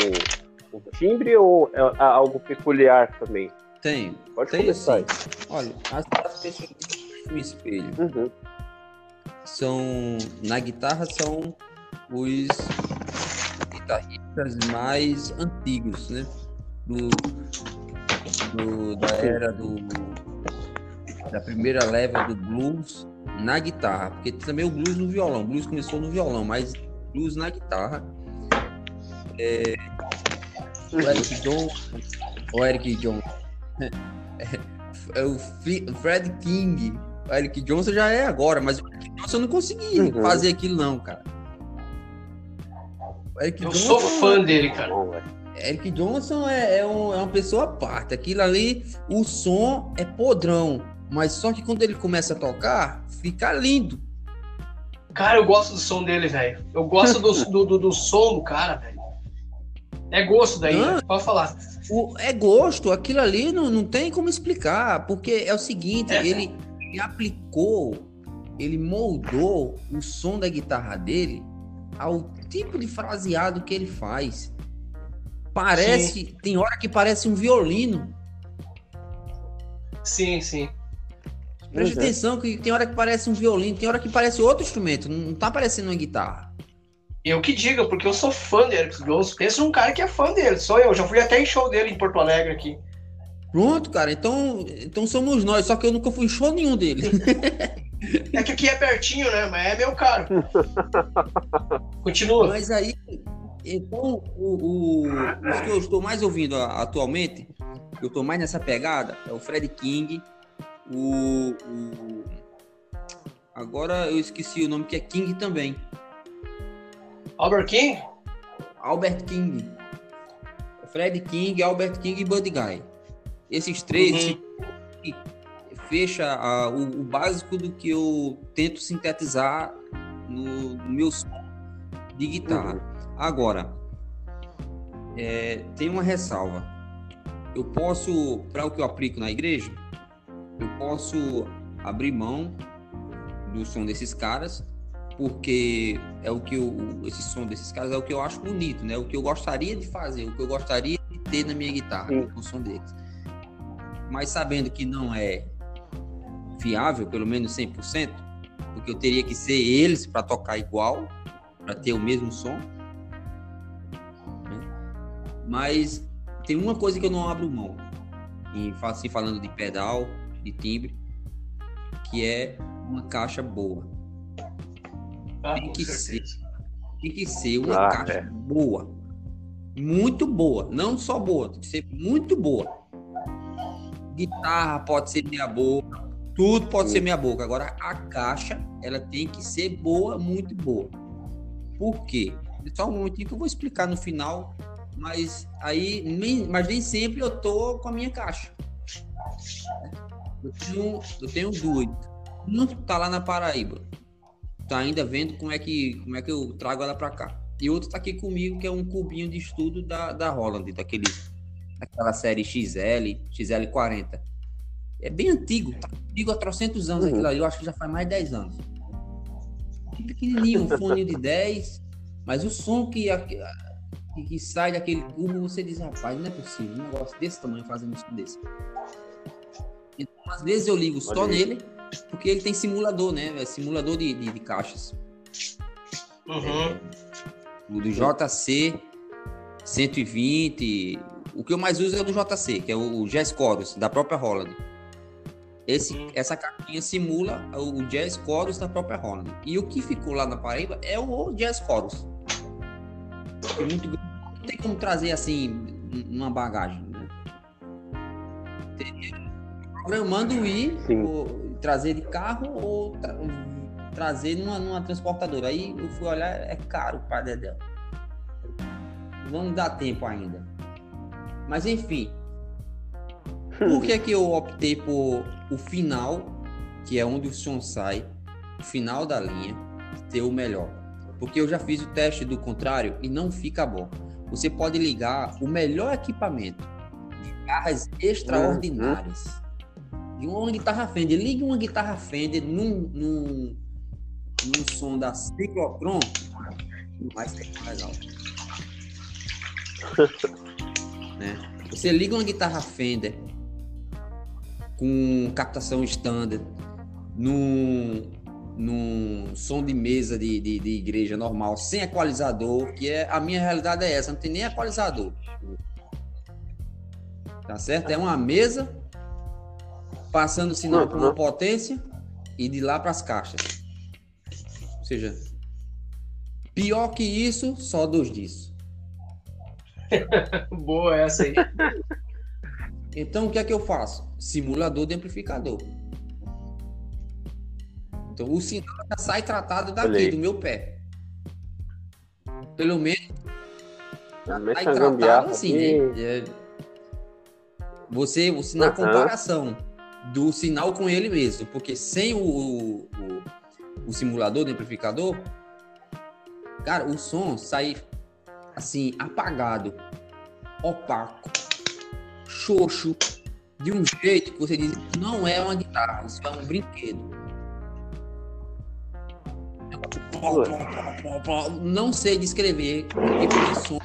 um timbre ou é, é algo peculiar também? Tem. Pode tem começar. Sim. Olha, as, as pessoas no espelho uhum. são na guitarra são os guitarristas mais antigos, né? Do, do, da era do da primeira leva do blues na guitarra, porque também o blues no violão. O blues começou no violão, mas blues na guitarra. É, o Eric Johnson, o Eric Johnson, é, é o Fred King. O Eric Johnson já é agora, mas o Eric Johnson não conseguia uhum. fazer aquilo não, cara. Eu Johnson, sou fã dele, cara. Eric Johnson é, é, um, é uma pessoa à parte. Aquilo ali, o som é podrão. Mas só que quando ele começa a tocar, fica lindo. Cara, eu gosto do som dele, velho. Eu gosto do, do, do, do, som do cara, velho. É gosto daí, né? pode falar. O, é gosto, aquilo ali não, não tem como explicar, porque é o seguinte, é. Ele, ele aplicou, ele moldou o som da guitarra dele ao tipo de fraseado que ele faz. Parece, sim. tem hora que parece um violino. Sim, sim. Preste uhum. atenção que tem hora que parece um violino, tem hora que parece outro instrumento, não tá parecendo uma guitarra. Eu que diga, porque eu sou fã de Eric Jones. Pensa num cara que é fã dele, sou eu. Já fui até em show dele em Porto Alegre aqui. Pronto, cara. Então, então somos nós, só que eu nunca fui em show nenhum dele. é que aqui é pertinho, né? Mas é meu caro. Continua. Mas aí, então, o, o, os que eu estou mais ouvindo atualmente, eu estou mais nessa pegada, é o Fred King, o, o, Agora eu esqueci o nome que é King também. Albert King? Albert King. Fred King, Albert King e Buddy Guy. Esses três uhum. fecha a, o, o, básico do que eu tento sintetizar no, no meu som de guitarra. Uhum. Agora, é, tem uma ressalva. Eu posso, para o que eu aplico na igreja, eu posso abrir mão do som desses caras, porque é o que eu, esse som desses caras é o que eu acho bonito, né? O que eu gostaria de fazer, o que eu gostaria de ter na minha guitarra, Sim. o som deles. Mas sabendo que não é fiável, pelo menos 100%, porque eu teria que ser eles para tocar igual, para ter o mesmo som. Mas tem uma coisa que eu não abro mão, e assim falando de pedal, de timbre, que é uma caixa boa. Ah, tem que ser, tem que ser uma ah, caixa é. boa, muito boa, não só boa, tem que ser muito boa. Guitarra pode ser meia boca, tudo pode Sim. ser meia boca. Agora a caixa, ela tem que ser boa, muito boa. Por quê? Só um momentinho que eu vou explicar no final, mas aí, nem, mas nem sempre eu tô com a minha caixa. Eu tenho, eu tenho duas. Uma tá lá na Paraíba. Tá ainda vendo como é que, como é que eu trago ela para cá. E outro tá aqui comigo, que é um cubinho de estudo da, da Holland, daquele, daquela série XL, XL40. É bem antigo, tá antigo há trocentos anos uhum. aquilo ali. Eu acho que já faz mais de 10 anos. Pequenininho, um fone de 10, mas o som que, que, que sai daquele cubo, você diz, rapaz, não é possível, um negócio desse tamanho fazendo um som desse. Então, às vezes eu ligo só nele, porque ele tem simulador, né? É simulador de, de, de caixas. Uhum. É, o do JC 120. O que eu mais uso é o do JC, que é o Jazz Chorus, da própria Holland. Esse, uhum. Essa caixinha simula o Jazz Chorus da própria Holland. E o que ficou lá na Paraíba é o Jazz Chorus. É muito, não tem como trazer assim uma bagagem. Né? Programando ir, trazer de carro ou tra trazer numa, numa transportadora. Aí eu fui olhar, é caro para Dedé. Vamos dar tempo ainda. Mas enfim. Por que, que eu optei por o final, que é onde o som sai, o final da linha, ser o melhor? Porque eu já fiz o teste do contrário e não fica bom. Você pode ligar o melhor equipamento de guitarras extraordinárias. De uma guitarra Fender. Ligue uma guitarra Fender num, num, num som da Ciclotron, vai ser mais alto. né? Você liga uma guitarra Fender com captação standard num, num som de mesa de, de, de, igreja normal, sem equalizador, que é a minha realidade é essa, não tem nem equalizador. Tá certo? É uma mesa passando sinal para uma potência e de lá para as caixas. Ou seja, pior que isso, só dos disso. Boa essa aí. Então o que é que eu faço? Simulador de amplificador. Então o sinal já sai tratado daqui, Olhei. do meu pé. Pelo menos já sai tratado assim, né? É, você, você na comparação do sinal com ele mesmo, porque sem o, o, o simulador de amplificador, cara, o som sai assim, apagado, opaco, xoxo, de um jeito que você diz não é uma guitarra, isso é um brinquedo. Não sei descrever o tipo de som,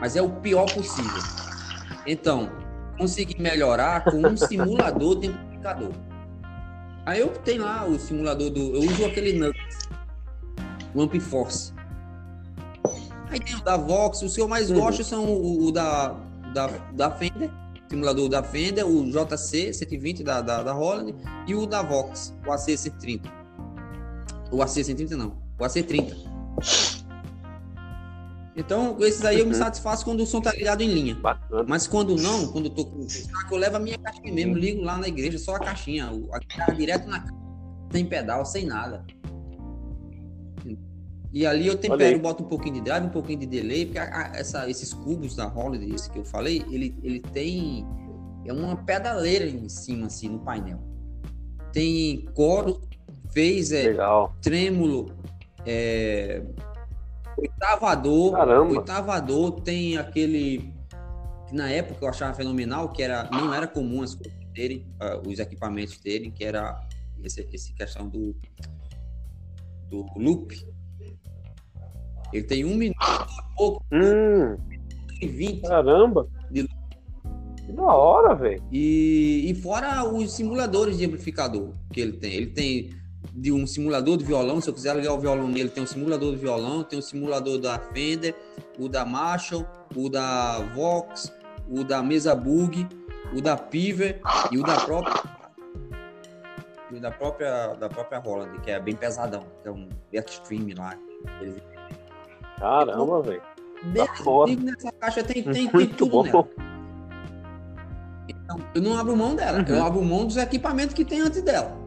mas é o pior possível. Então, consegui melhorar com um simulador de amplificador. Aí eu tenho lá o simulador do. Eu uso aquele Nuggets, o Ampliforce. Aí tem o da Vox, os que eu mais uhum. gosto são o, o da, da, da Fender, simulador da Fender, o JC 120 da, da, da Holland e o da Vox, o AC 130. O AC 130 não, o AC 30. Então, esses aí eu me uhum. satisfaço quando o som tá ligado em linha. Bacana. Mas quando não, quando eu tô com o saco, eu levo a minha caixinha mesmo, ligo lá na igreja, só a caixinha, a guitarra direto na sem pedal, sem nada. E ali eu tempero, boto um pouquinho de drive, um pouquinho de delay, porque a, a, essa, esses cubos da Holiday, esse que eu falei, ele, ele tem é uma pedaleira em cima, assim, no painel. Tem coro, fez é, trêmulo, é, Oitavador, Caramba. oitavador tem aquele que na época eu achava fenomenal, que era não era comum as coisas terem, uh, os equipamentos terem, que era esse, esse questão do do loop. Ele tem um minuto e pouco, Hum, e vinte. caramba. De- Que da hora, velho. E, e fora os simuladores de amplificador que ele tem. Ele tem de um simulador de violão, se eu quiser ligar o violão nele, tem um simulador de violão, tem um simulador da Fender, o da Marshall, o da Vox, o da Mesa Bug, o da Piver e o da própria e da própria da própria Roland, que é bem pesadão, que é um Extreme lá. Caramba, velho. Fora. nessa caixa tem, tem, tem Muito tudo bom. nela. Então, eu não abro mão dela, eu Uhum. abro mão dos equipamentos que tem antes dela.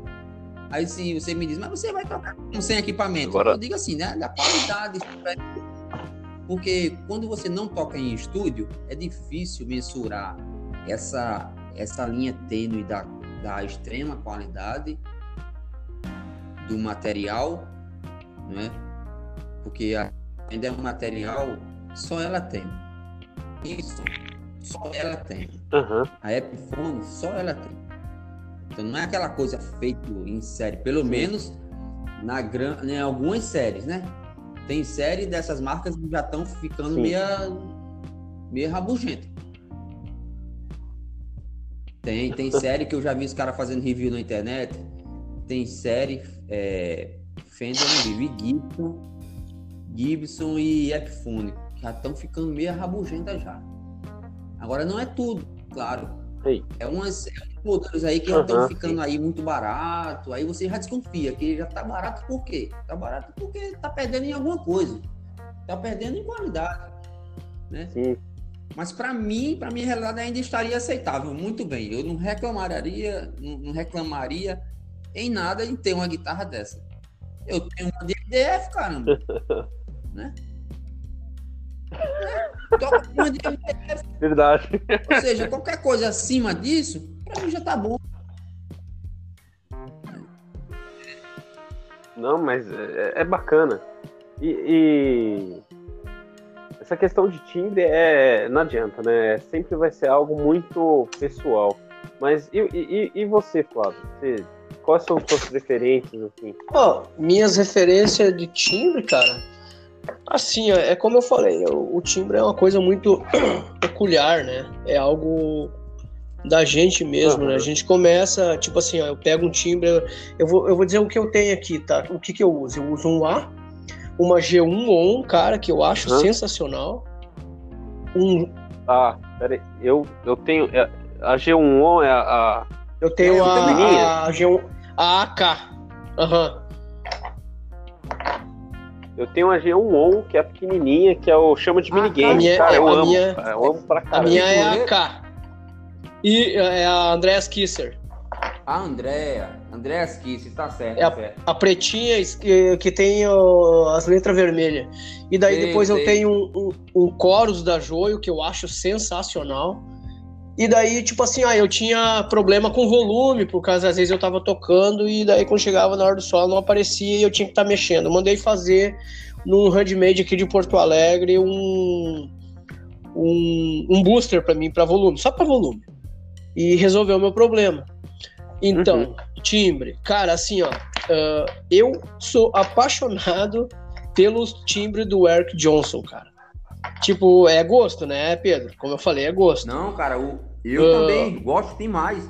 Aí sim, você me diz, mas você vai tocar sem equipamento? Agora- Eu digo assim, né? Da qualidade. Porque quando você não toca em estúdio, é difícil mensurar essa, essa linha tênue da, da extrema qualidade do material, né? Porque a- ainda é um material só ela tem. Isso, só ela tem. Aham. A Epiphone só ela tem. Então não é aquela coisa feita em série, pelo menos na gran... em algumas séries, né? Tem série dessas marcas que já estão ficando Sim. meia meia rabugenta. Tem, tem série que eu já vi os caras fazendo review na internet. Tem série é, Fender eu não vi, vi Gibson, Gibson e Epiphone, já estão ficando meia rabugenta já. Agora não é tudo, claro. Ei. É umas é modelos aí que já estão ficando aí muito barato. Aí você já desconfia que já tá barato por quê? Tá barato porque tá perdendo em alguma coisa. Tá perdendo em qualidade. Né? Sim. Mas para mim, para minha realidade ainda estaria aceitável, muito bem. Eu não reclamaria, não, não reclamaria em nada em ter uma guitarra dessa. Eu tenho uma DDF, caramba. né? Verdade. ou seja, qualquer coisa acima disso, para mim já tá bom. Não, mas é, é bacana. E, e essa questão de timbre é não adianta, né? Sempre vai ser algo muito pessoal. Mas e, e, e você, Flávio? Você, quais são as suas preferências, assim? Ó, minhas referências de timbre, cara. Assim, é como eu falei, o, o timbre é uma coisa muito peculiar, né? É algo da gente mesmo, Aham. né? A gente começa, tipo assim, ó, eu pego um timbre, eu vou, eu vou dizer o que eu tenho aqui, tá? O que que eu uso? Eu uso um A, uma G1 On, cara, que eu acho Aham. sensacional. Um, Ah, peraí, eu, eu tenho. é, A G1 é a. a- eu tenho É, a, também. a G1, a AK. Aham. Eu tenho a G1 On, que é a pequenininha, que é o chama de Ah, minigame. a minha- cara, eu a amo. minha- eu amo pra A caramba. minha é a? AK. E é a Andreas Kisser. A Andréa, Andréa Kiss, está certo, É a- tá certo. a pretinha que, que tem ó, as letras vermelhas. E daí Sei, depois eu sei. tenho um, um, um chorus da Joio que eu acho sensacional. E daí, tipo assim, ah, eu tinha problema com volume, por causa às vezes eu tava tocando e daí quando chegava na hora do solo não aparecia e eu tinha que estar mexendo. Eu mandei fazer num handmade aqui de Porto Alegre um um, um booster para mim, para volume, só para volume. E resolveu o meu problema. Então, Uhum. timbre. Cara, assim, ó, ah, eu sou apaixonado pelos timbres do Eric Johnson, cara. Tipo, é gosto, né, Pedro? Como eu falei, é gosto. Não, cara, o- eu Ah. também gosto demais.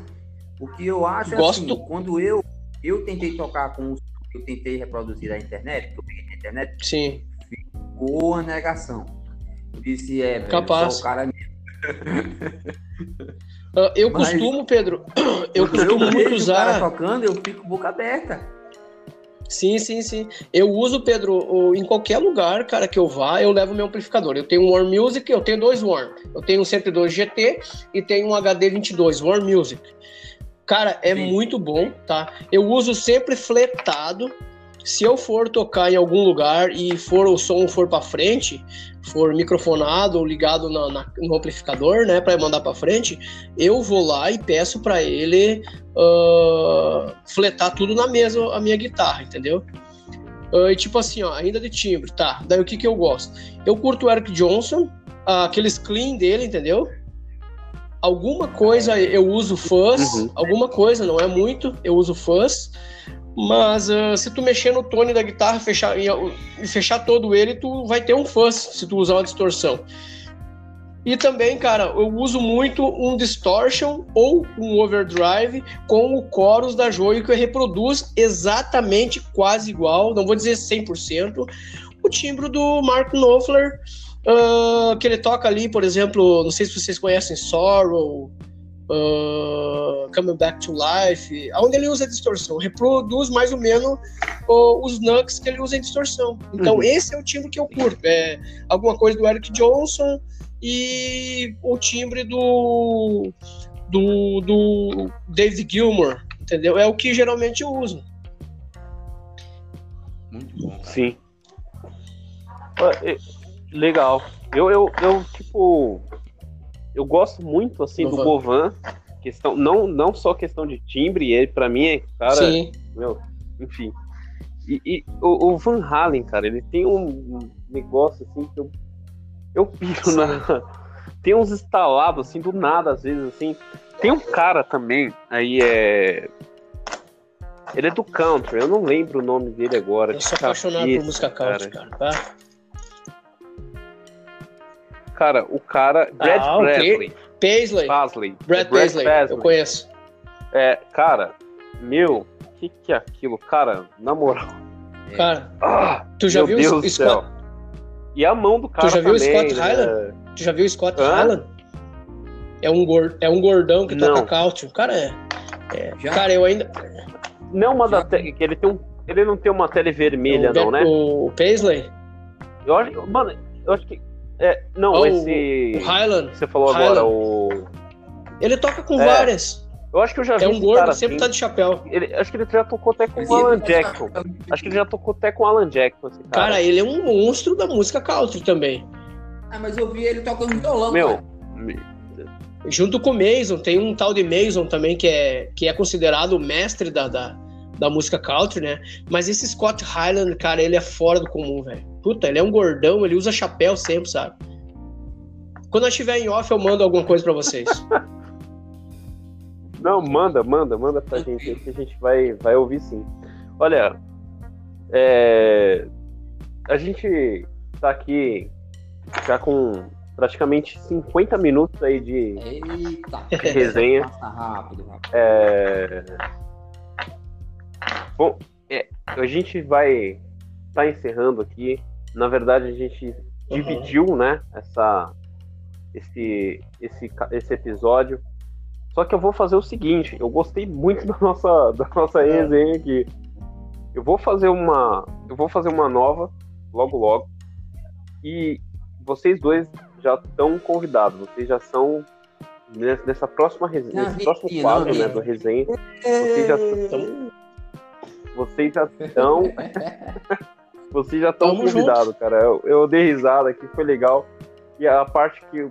Porque eu acho Gosto. assim, quando eu, eu tentei tocar com os que eu tentei reproduzir da internet, que eu peguei na internet, Sim. ficou uma negação. Eu disse, é, velho, Capaz. o cara Ah, eu Mas- costumo, Pedro, eu costumo muito vejo o cara usar. tocando, eu fico boca aberta. Sim, sim, sim. Eu uso, Pedro, em qualquer lugar, cara, que eu vá, eu levo meu amplificador. Eu tenho um Warm Music, eu tenho dois Warm. Eu tenho um 102 GT e tenho um HD22 Warm Music. Cara, é Sim. muito bom, tá? Eu uso sempre fletado. Se eu for tocar em algum lugar e for o som for para frente, for microfonado ou ligado na- na- no amplificador, né, para mandar para frente, eu vou lá e peço para ele ah, fletar tudo na mesa a minha guitarra, entendeu? Uh, e tipo assim, ó, ainda de timbre, tá. Daí o que que eu gosto? Eu curto o Eric Johnson, uh, aqueles clean dele, entendeu? Alguma coisa eu uso fuzz, uhum. alguma coisa, não é muito, eu uso fuzz. Mas uh, se tu mexer no tone da guitarra fechar, e, e fechar todo ele, tu vai ter um fuzz se tu usar uma distorção. E também, cara, eu uso muito um distortion ou um overdrive com o chorus da Joio que reproduz exatamente quase igual, não vou dizer 100%, o timbre do Mark Knopfler, uh, que ele toca ali, por exemplo, não sei se vocês conhecem Sorrow, uh, Coming Back to Life, onde ele usa distorção, reproduz mais ou menos uh, os nugs que ele usa em distorção. Então, uhum. esse é o timbre que eu curto, é alguma coisa do Eric Johnson, e o timbre do, do, do David Gilmour, entendeu? É o que geralmente eu uso. Muito bom. Cara. Sim. Legal. Eu, eu, eu, tipo, eu gosto muito, assim, do Govan. Questão, não, não só questão de timbre, ele, pra mim, é, cara, Sim. meu, enfim. E, e o, o, Van Halen, cara, ele tem um negócio, assim, que eu eu piro na. Tem uns instalados, assim, do nada, às vezes, assim. Tem um cara também, aí é. Ele é do country, eu não lembro o nome dele agora. Eu sou apaixonado por música country, cara. cara tá? Cara, o cara. Brad ah, Paisley. Paisley. Paisley. Brad, Brad Paisley. Paisley. Eu conheço. É, cara, meu, o que, que é aquilo? Cara, na moral. Cara, ah, tu já viu Deus Scott, e a mão do cara. Tu já viu também, o Scott né? Highland? Tu já viu o Scott Hã? Highland? É um, gord... é um gordão que toca couch. O cara é. é... Cara, eu ainda. Não uma da te... ele tem um. Ele não tem uma tele vermelha, o não, né? O Paisley? Eu acho. Mano, eu acho que. É, não, oh, esse. O Highland. Você falou Highland. agora, o. Ele toca com é. várias. Eu acho que eu já vi. É um gordo, sempre assim. tá de chapéu. Ele, acho que ele já tocou até com o Alan Jackson. Acho que ele já tocou até com o Alan Jackson. Cara. cara. ele é um monstro da música country também. Ah, mas eu vi ele tocando violão. Meu. Cara. Junto com o Mason, tem um tal de Mason também que é, que é considerado o mestre da, da, da música country, né? Mas esse Scott Highland, cara, ele é fora do comum, velho. Puta, ele é um gordão, ele usa chapéu sempre, sabe? Quando eu estiver em off, eu mando alguma coisa para vocês. Não, manda, manda, manda pra gente que a gente vai, vai ouvir sim. Olha, é, a gente tá aqui já com praticamente 50 minutos aí de, Eita, de resenha. Passa rápido, rápido. É... Bom, é, a gente vai tá encerrando aqui. Na verdade, a gente uhum. dividiu, né, essa, esse, esse, esse episódio só que eu vou fazer o seguinte, eu gostei muito da nossa, da nossa é. resenha aqui. Eu vou fazer uma. Eu vou fazer uma nova logo logo. E vocês dois já estão convidados, vocês já são nessa próxima resenha, nesse próximo quadro não, né, do resenha. Vocês já estão. Vocês já estão. Vocês já estão convidados, cara. Eu, eu dei risada aqui, foi legal. E a parte que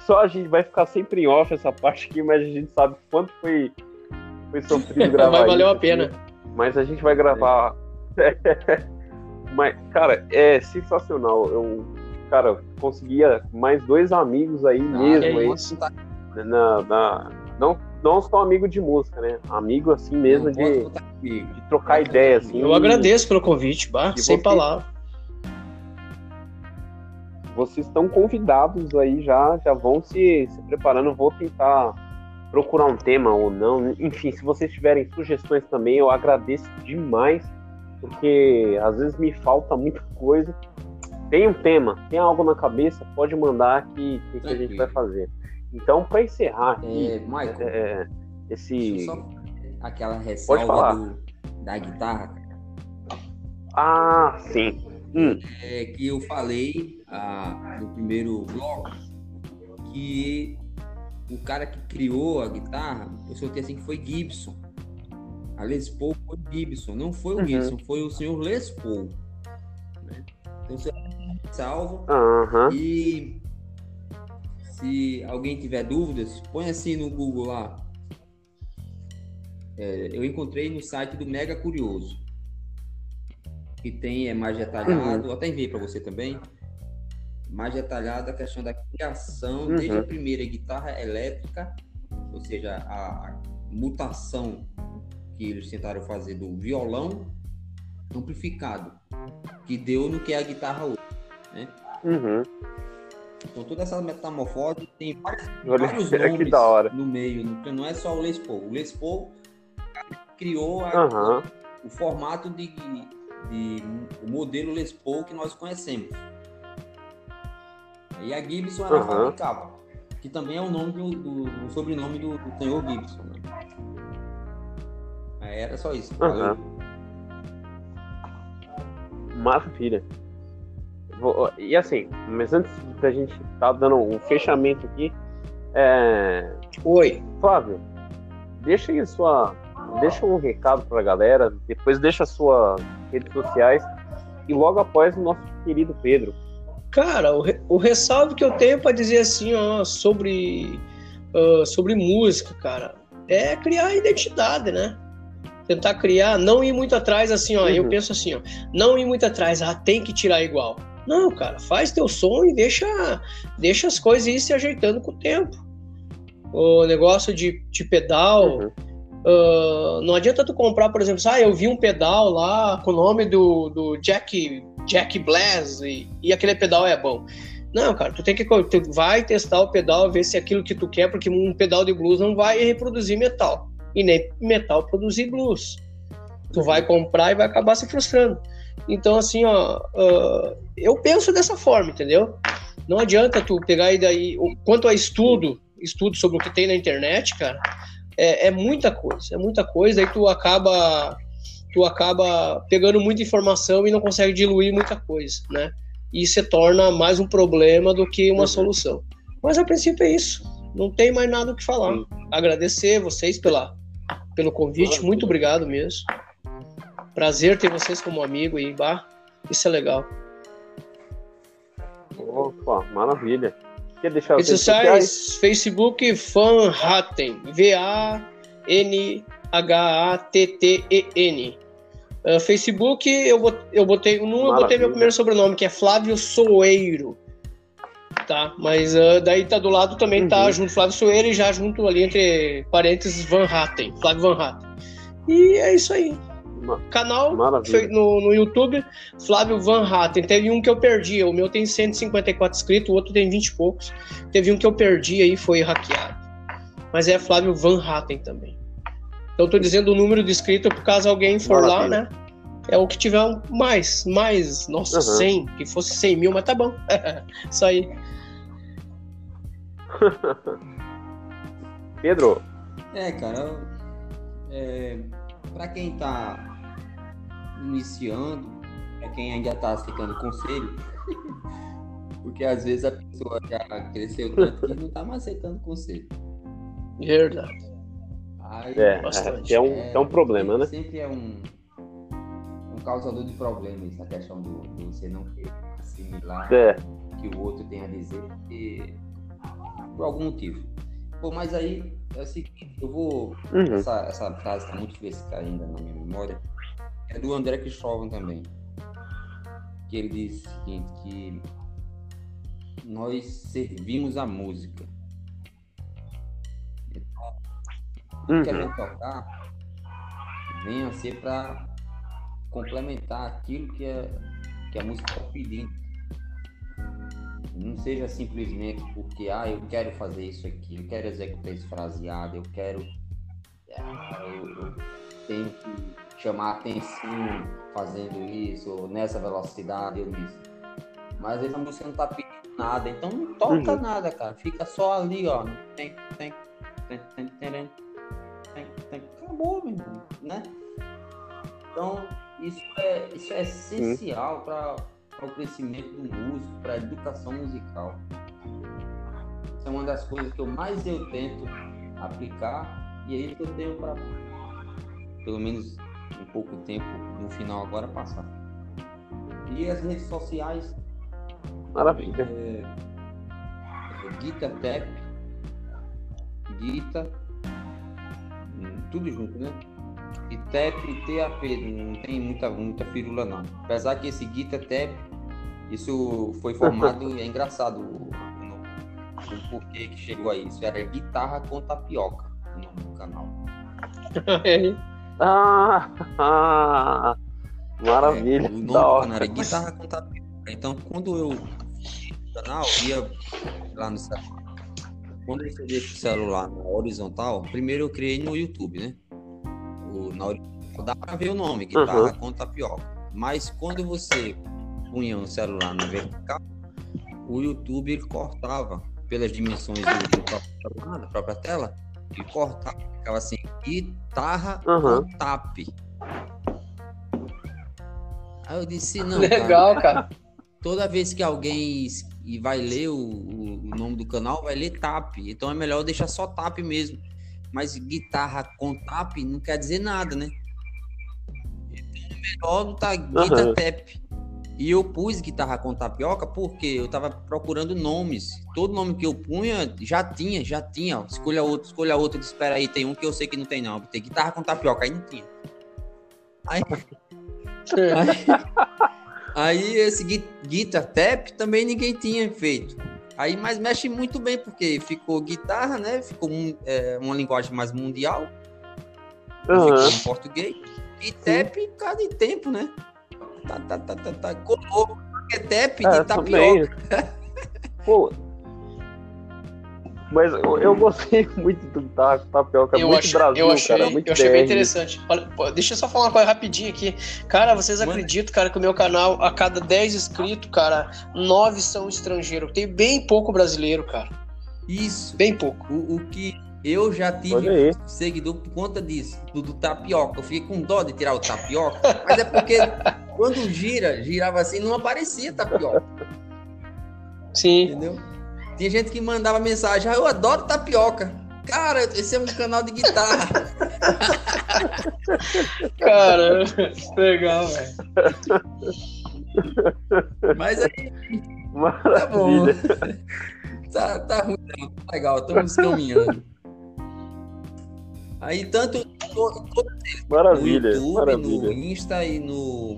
só a gente vai ficar sempre em off essa parte aqui, mas a gente sabe quanto foi, foi sofrido gravar. Mas valeu a pena. Mas a gente vai gravar. mas, cara, é sensacional. Eu, cara, conseguia mais dois amigos aí ah, mesmo. Aí, na, na, não, não só amigo de música, né? Amigo assim mesmo de, de trocar ideia. Assim, eu agradeço pelo convite, bah, sem você, palavras vocês estão convidados aí já, já vão se, se preparando. Vou tentar procurar um tema ou não. Enfim, se vocês tiverem sugestões também, eu agradeço demais, porque às vezes me falta muita coisa. Tem um tema, tem algo na cabeça, pode mandar que, que, que a gente vai fazer. Então, para encerrar aqui, é, Michael, é, é esse. Só aquela ressalva do, da guitarra. Ah, sim. Hum. É, que eu falei ah, no primeiro bloco que o cara que criou a guitarra, eu soltei assim que foi Gibson. A Les Paul foi Gibson, não foi o uhum. Gibson, foi o senhor Les Paul. Né? Então você salva uhum. e se alguém tiver dúvidas, põe assim no Google lá. É, eu encontrei no site do Mega Curioso. que tem é mais detalhado, uhum. até enviei para você também, mais detalhado a questão da criação, uhum. desde a primeira guitarra elétrica, ou seja, a, a mutação que eles tentaram fazer do violão amplificado, que deu no que é a guitarra hoje, né? Uhum. Então toda essa metamorfose tem vários, vários nomes no meio, não é só o Les Paul. O Les Paul criou a, uhum. o formato de, de, o modelo Les Paul que nós conhecemos. E a Gibson ela uhum. fabricava, que também é o nome do, do o sobrenome do, do senhor Gibson. Né? Era só isso. Uhum. Maravilha. E assim, mas antes da gente estar tá dando um fechamento aqui, é... Oi. Flávio, deixa aí sua. Deixa um recado para a galera, depois deixa suas redes sociais e logo após o nosso querido Pedro. Cara, o, o ressalvo que eu tenho para dizer assim, ó, sobre, uh, sobre música, cara, é criar identidade, né? Tentar criar, não ir muito atrás assim, ó. Uhum. Eu penso assim, ó, não ir muito atrás, ah, tem que tirar igual. Não, cara, faz teu som e deixa, deixa as coisas ir se ajeitando com o tempo. O negócio de, de pedal. Uhum. Uh, não adianta tu comprar, por exemplo, ah, eu vi um pedal lá com o nome do, do Jack, Jack Blass e, e aquele pedal é bom. Não, cara, tu tem que tu vai testar o pedal, ver se é aquilo que tu quer, porque um pedal de blues não vai reproduzir metal e nem metal produzir blues. Tu vai comprar e vai acabar se frustrando. Então, assim, ó, uh, eu penso dessa forma, entendeu? Não adianta tu pegar e daí. Quanto a estudo, estudo sobre o que tem na internet, cara, é, é muita coisa, é muita coisa, aí tu acaba. Tu acaba pegando muita informação e não consegue diluir muita coisa, né? E se torna mais um problema do que uma uhum. solução. Mas a princípio é isso. Não tem mais nada o que falar. Agradecer vocês pela, pelo convite, muito obrigado mesmo. Prazer ter vocês como amigo aí, bah. Isso é legal. Opa, maravilha. Quer deixar Redes sociais? Facebook Vanhatten. V-A-N-H-A-T-T-E-N. Uh, Facebook, eu, bot, eu botei. No eu botei meu primeiro sobrenome, que é Flávio Soeiro. Tá? Mas uh, daí tá do lado também, tá uhum. tá junto Flávio Soeiro e já junto ali entre parênteses Van Hatten, Flávio Van Hatten. E é isso aí. Canal no, no YouTube, Flávio Van Hatten. Teve um que eu perdi, o meu tem 154 inscritos, o outro tem 20 e poucos. Teve um que eu perdi aí, foi hackeado. Mas é Flávio Van Hatten também. Então tô dizendo o número de inscritos por caso alguém for Maravilha. lá, né? É o que tiver mais, mais, nossa, uhum. 100, que fosse 100 mil, mas tá bom. Isso aí. Pedro. É, cara, é, para quem tá iniciando, para quem ainda está aceitando conselho, porque às vezes a pessoa já cresceu tanto que não está mais aceitando conselho. Verdade. Aí, é, é, um, é, é um problema, né? Sempre é um, um causador de problemas essa questão do, do você não assimilar é. que o outro tem a dizer e, por algum motivo. Bom, mas aí é o seguinte, eu vou. Uhum. Essa, essa frase está muito fresca ainda na minha memória é do André Cristóvão também. Que ele diz o seguinte, que nós servimos a música. Então, uhum. que a gente tocar venha a ser para complementar aquilo que, é, que a música está pedindo. Não seja simplesmente porque, ah, eu quero fazer isso aqui, eu quero executar esse fraseado, eu quero. Ah, eu, eu tenho que chamar atenção fazendo isso, nessa velocidade, eu disse. Mas aí a música não tá pedindo nada, então não toca uhum. nada, cara. Fica só ali, ó. Tem, tem, tem, tem, tem, tem, tem. Acabou, meu irmão, né? Então, isso é, isso é essencial uhum. para o crescimento do músico, para a educação musical. Isso é uma das coisas que eu mais eu tento aplicar e é isso que eu tenho para pelo menos em pouco tempo, no final agora passar. E as redes sociais. Maravilha. É, é Gita Tep, Gita, hum, tudo junto, né? E TEP e TAP, não tem muita, muita firula não. Apesar que esse Guita TEP, isso foi formado, é engraçado o, o, o porquê que chegou a isso. Era guitarra com tapioca o nome do canal. ah, ah, maravilha. É, o nome do canal era guitarra com tapioca. Então quando eu canal, ia lá no celular. Quando eu instalei o celular na horizontal, primeiro eu criei no YouTube, né? O, na horizontal dá pra ver o nome, guitarra uhum. com tapioca. Mas quando você punha o celular na vertical, o YouTube cortava pelas dimensões do, do próprio celular, da própria tela, e cortava, ficava assim, guitarra uhum. com tap. Aí eu disse, não. Legal, cara. cara. Toda vez que alguém e vai ler o, o, nome do canal, vai ler TAP. Então é melhor deixar só TAP mesmo. Mas guitarra com TAP não quer dizer nada, né? Então é melhor botar guitarra uhum. tap. E eu pus guitarra com tapioca porque eu tava procurando nomes. Todo nome que eu punha já tinha, já tinha. Ó. Escolha outro, escolha outro. Espera aí, tem um que eu sei que não tem não. Tem guitarra com tapioca, aí não tinha. Aí, aí, Aí esse guitar tap também ninguém tinha feito. Aí, mas mexe muito bem, porque ficou guitarra, né? Ficou é, uma linguagem mais mundial. Uhum. Ficou em português. E tap, cada tempo, né? Tá, tá, tá, tá, tá. Colou. Tap de é, tapioca. Pô, mas eu, eu gostei muito do taco, tapioca, eu muito achei, Brasil, eu achei, cara, muito Eu achei bem interessante. Olha, deixa eu só falar uma coisa rapidinho aqui. Cara, vocês Mano. acreditam, cara, que o meu canal, a cada 10 inscritos, cara, 9 são estrangeiros. Tem bem pouco brasileiro, cara. Isso. Bem pouco. O, o que eu já tive seguidor por conta disso, do, do, tapioca. Eu fiquei com dó de tirar o tapioca, mas é porque quando gira, girava assim, não aparecia tapioca. Sim. Entendeu? Tinha gente que mandava mensagem, ah, eu adoro tapioca. Cara, esse é um canal de guitarra. Cara, legal, velho. Mas aí. Tá bom. Tá, tá ruim, tá legal, estamos caminhando. Aí, tanto maravilha, no YouTube, maravilha. no Insta e no.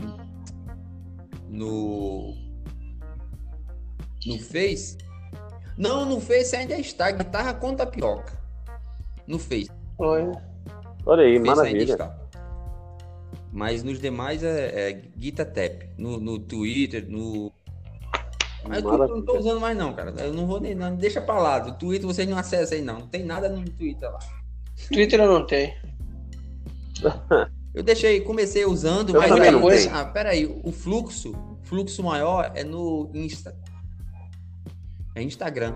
No. No Face, não, no Face ainda está. Guitarra com tapioca. No Face. Olha. Olha aí, maravilha. Mas nos demais é, é Guitar Tap. No, no Twitter, no. Mas eu não tô usando mais, não, cara. Eu não vou nem. Não, deixa pra lá. O Twitter vocês não acessam aí, não. Não tem nada no Twitter lá. Twitter eu não tenho. Eu deixei, comecei usando, eu mas depois. Ah, peraí, o fluxo, fluxo maior é no Insta é Instagram.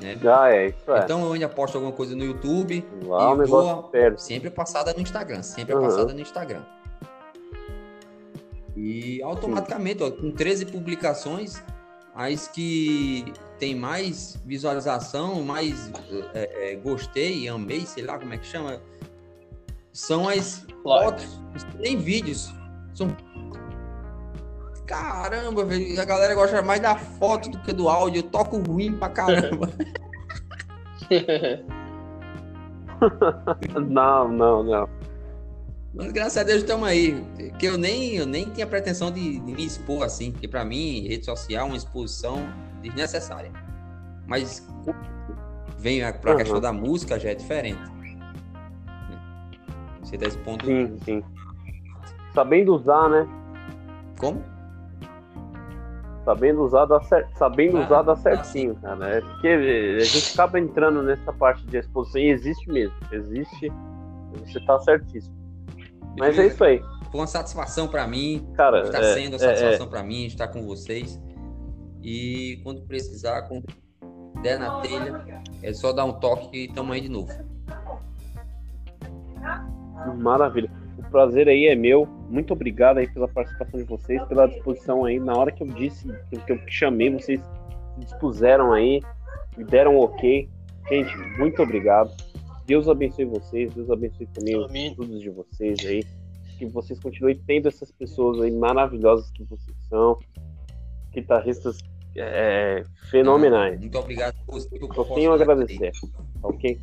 Né? Ah, é, isso é. Então eu ainda posto alguma coisa no YouTube Lá, e vou sempre passada no Instagram, sempre uhum. passada no Instagram. E automaticamente, ó, com 13 publicações, as que tem mais visualização, mais é, é, gostei, amei, sei lá como é que chama, são as fotos, tem vídeos. São caramba, velho, a galera gosta mais da foto do que do áudio. Eu toco ruim pra caramba. não, não, não. Mas graças a Deus estamos aí. Que eu nem, eu nem tinha pretensão de, de me expor assim, porque para mim, rede social é uma exposição desnecessária. Mas vem para a uhum. questão da música já é diferente. Você dá esse ponto. Sim, sim. Sabendo usar, né? Como? sabendo usar, dá cer... sabendo ah, usar dá certinho, cara. É porque a gente acaba entrando nessa parte de exposição e existe mesmo. Existe, você tá certíssimo. Mas é isso aí. Foi uma satisfação para mim. Cara, está é, sendo uma satisfação é, é. para mim estar com vocês. E quando precisar, quando der na telha, é só dar um toque e estamos aí de novo. Maravilha prazer aí é meu. Muito obrigado aí pela participação de vocês, pela disposição aí. Na hora que eu disse, que eu chamei, vocês se dispuseram aí, me deram um ok. Gente, muito obrigado. Deus abençoe vocês, Deus abençoe também os estudos de vocês aí. Que vocês continuem tendo essas pessoas aí maravilhosas que vocês são, guitarristas é, fenomenais. Muito obrigado por. Eu tenho a agradecer, ok?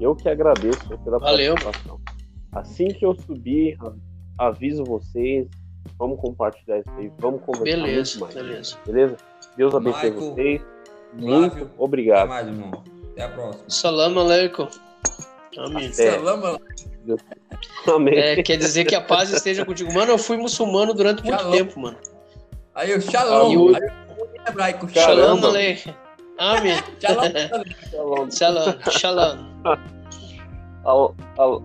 Eu que agradeço pela Valeu. participação. Assim que eu subir, aviso vocês. Vamos compartilhar isso aí. Vamos conversar Beleza, muito mais. beleza. Beleza? Deus abençoe Michael, vocês. Muito Flávio, Até obrigado. mais, irmão. Até a próxima. Salam aleikum. Amém. Salam, Amém. É, quer dizer que a paz esteja contigo. Mano, eu fui muçulmano durante muito Shalom. tempo, mano. Aí o shalom. O- Aí o hebraico. Shalom aleikum. Amém. Shalom. Shalom. Shalom. Al- al-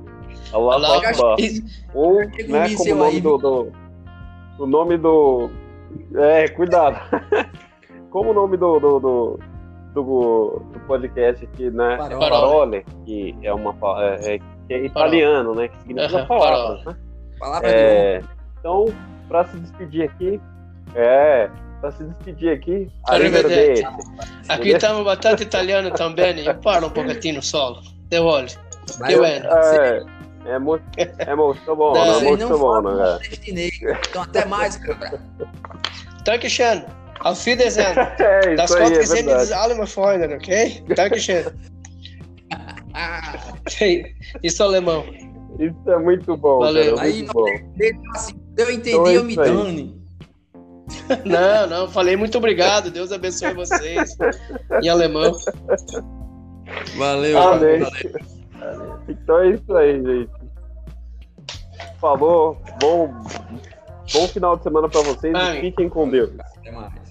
Allah Akbar. Ou, né, como o nome do, do. O nome do. É, cuidado. como o nome do. do, do, do- do podcast aqui, né? Parole. É Parole, que é uma. É, é- que é italiano, né? Que significa Aham, palavras, né? Palavra de É, então, para se despedir aqui, é, para se despedir aqui, Arrivederci. Aqui estamos bastante italiano também. Eu falo um pouquinho solo. Devolve. Mas Que bueno. É, é muito, é muito bom, Não, é muito não bom, né? Então, até mais, cara. Dankeschön. Auf Wiedersehen. É Das isso aí, Gott é gesehen, das verdade. alle meine Freunde, okay? Dankeschön. Ah, Isso é alemão. Isso é muito bom, Valeu. cara, Aí, muito bom. fala assim, eu entendi, Então é eu me aí. dane. Não, não, falei muito obrigado. Deus abençoe vocês. Em alemão. Valeu, Amém. valeu. Então é isso aí, gente. Falou, bom, bom final de semana para vocês Amém. e fiquem com Deus. Até mais.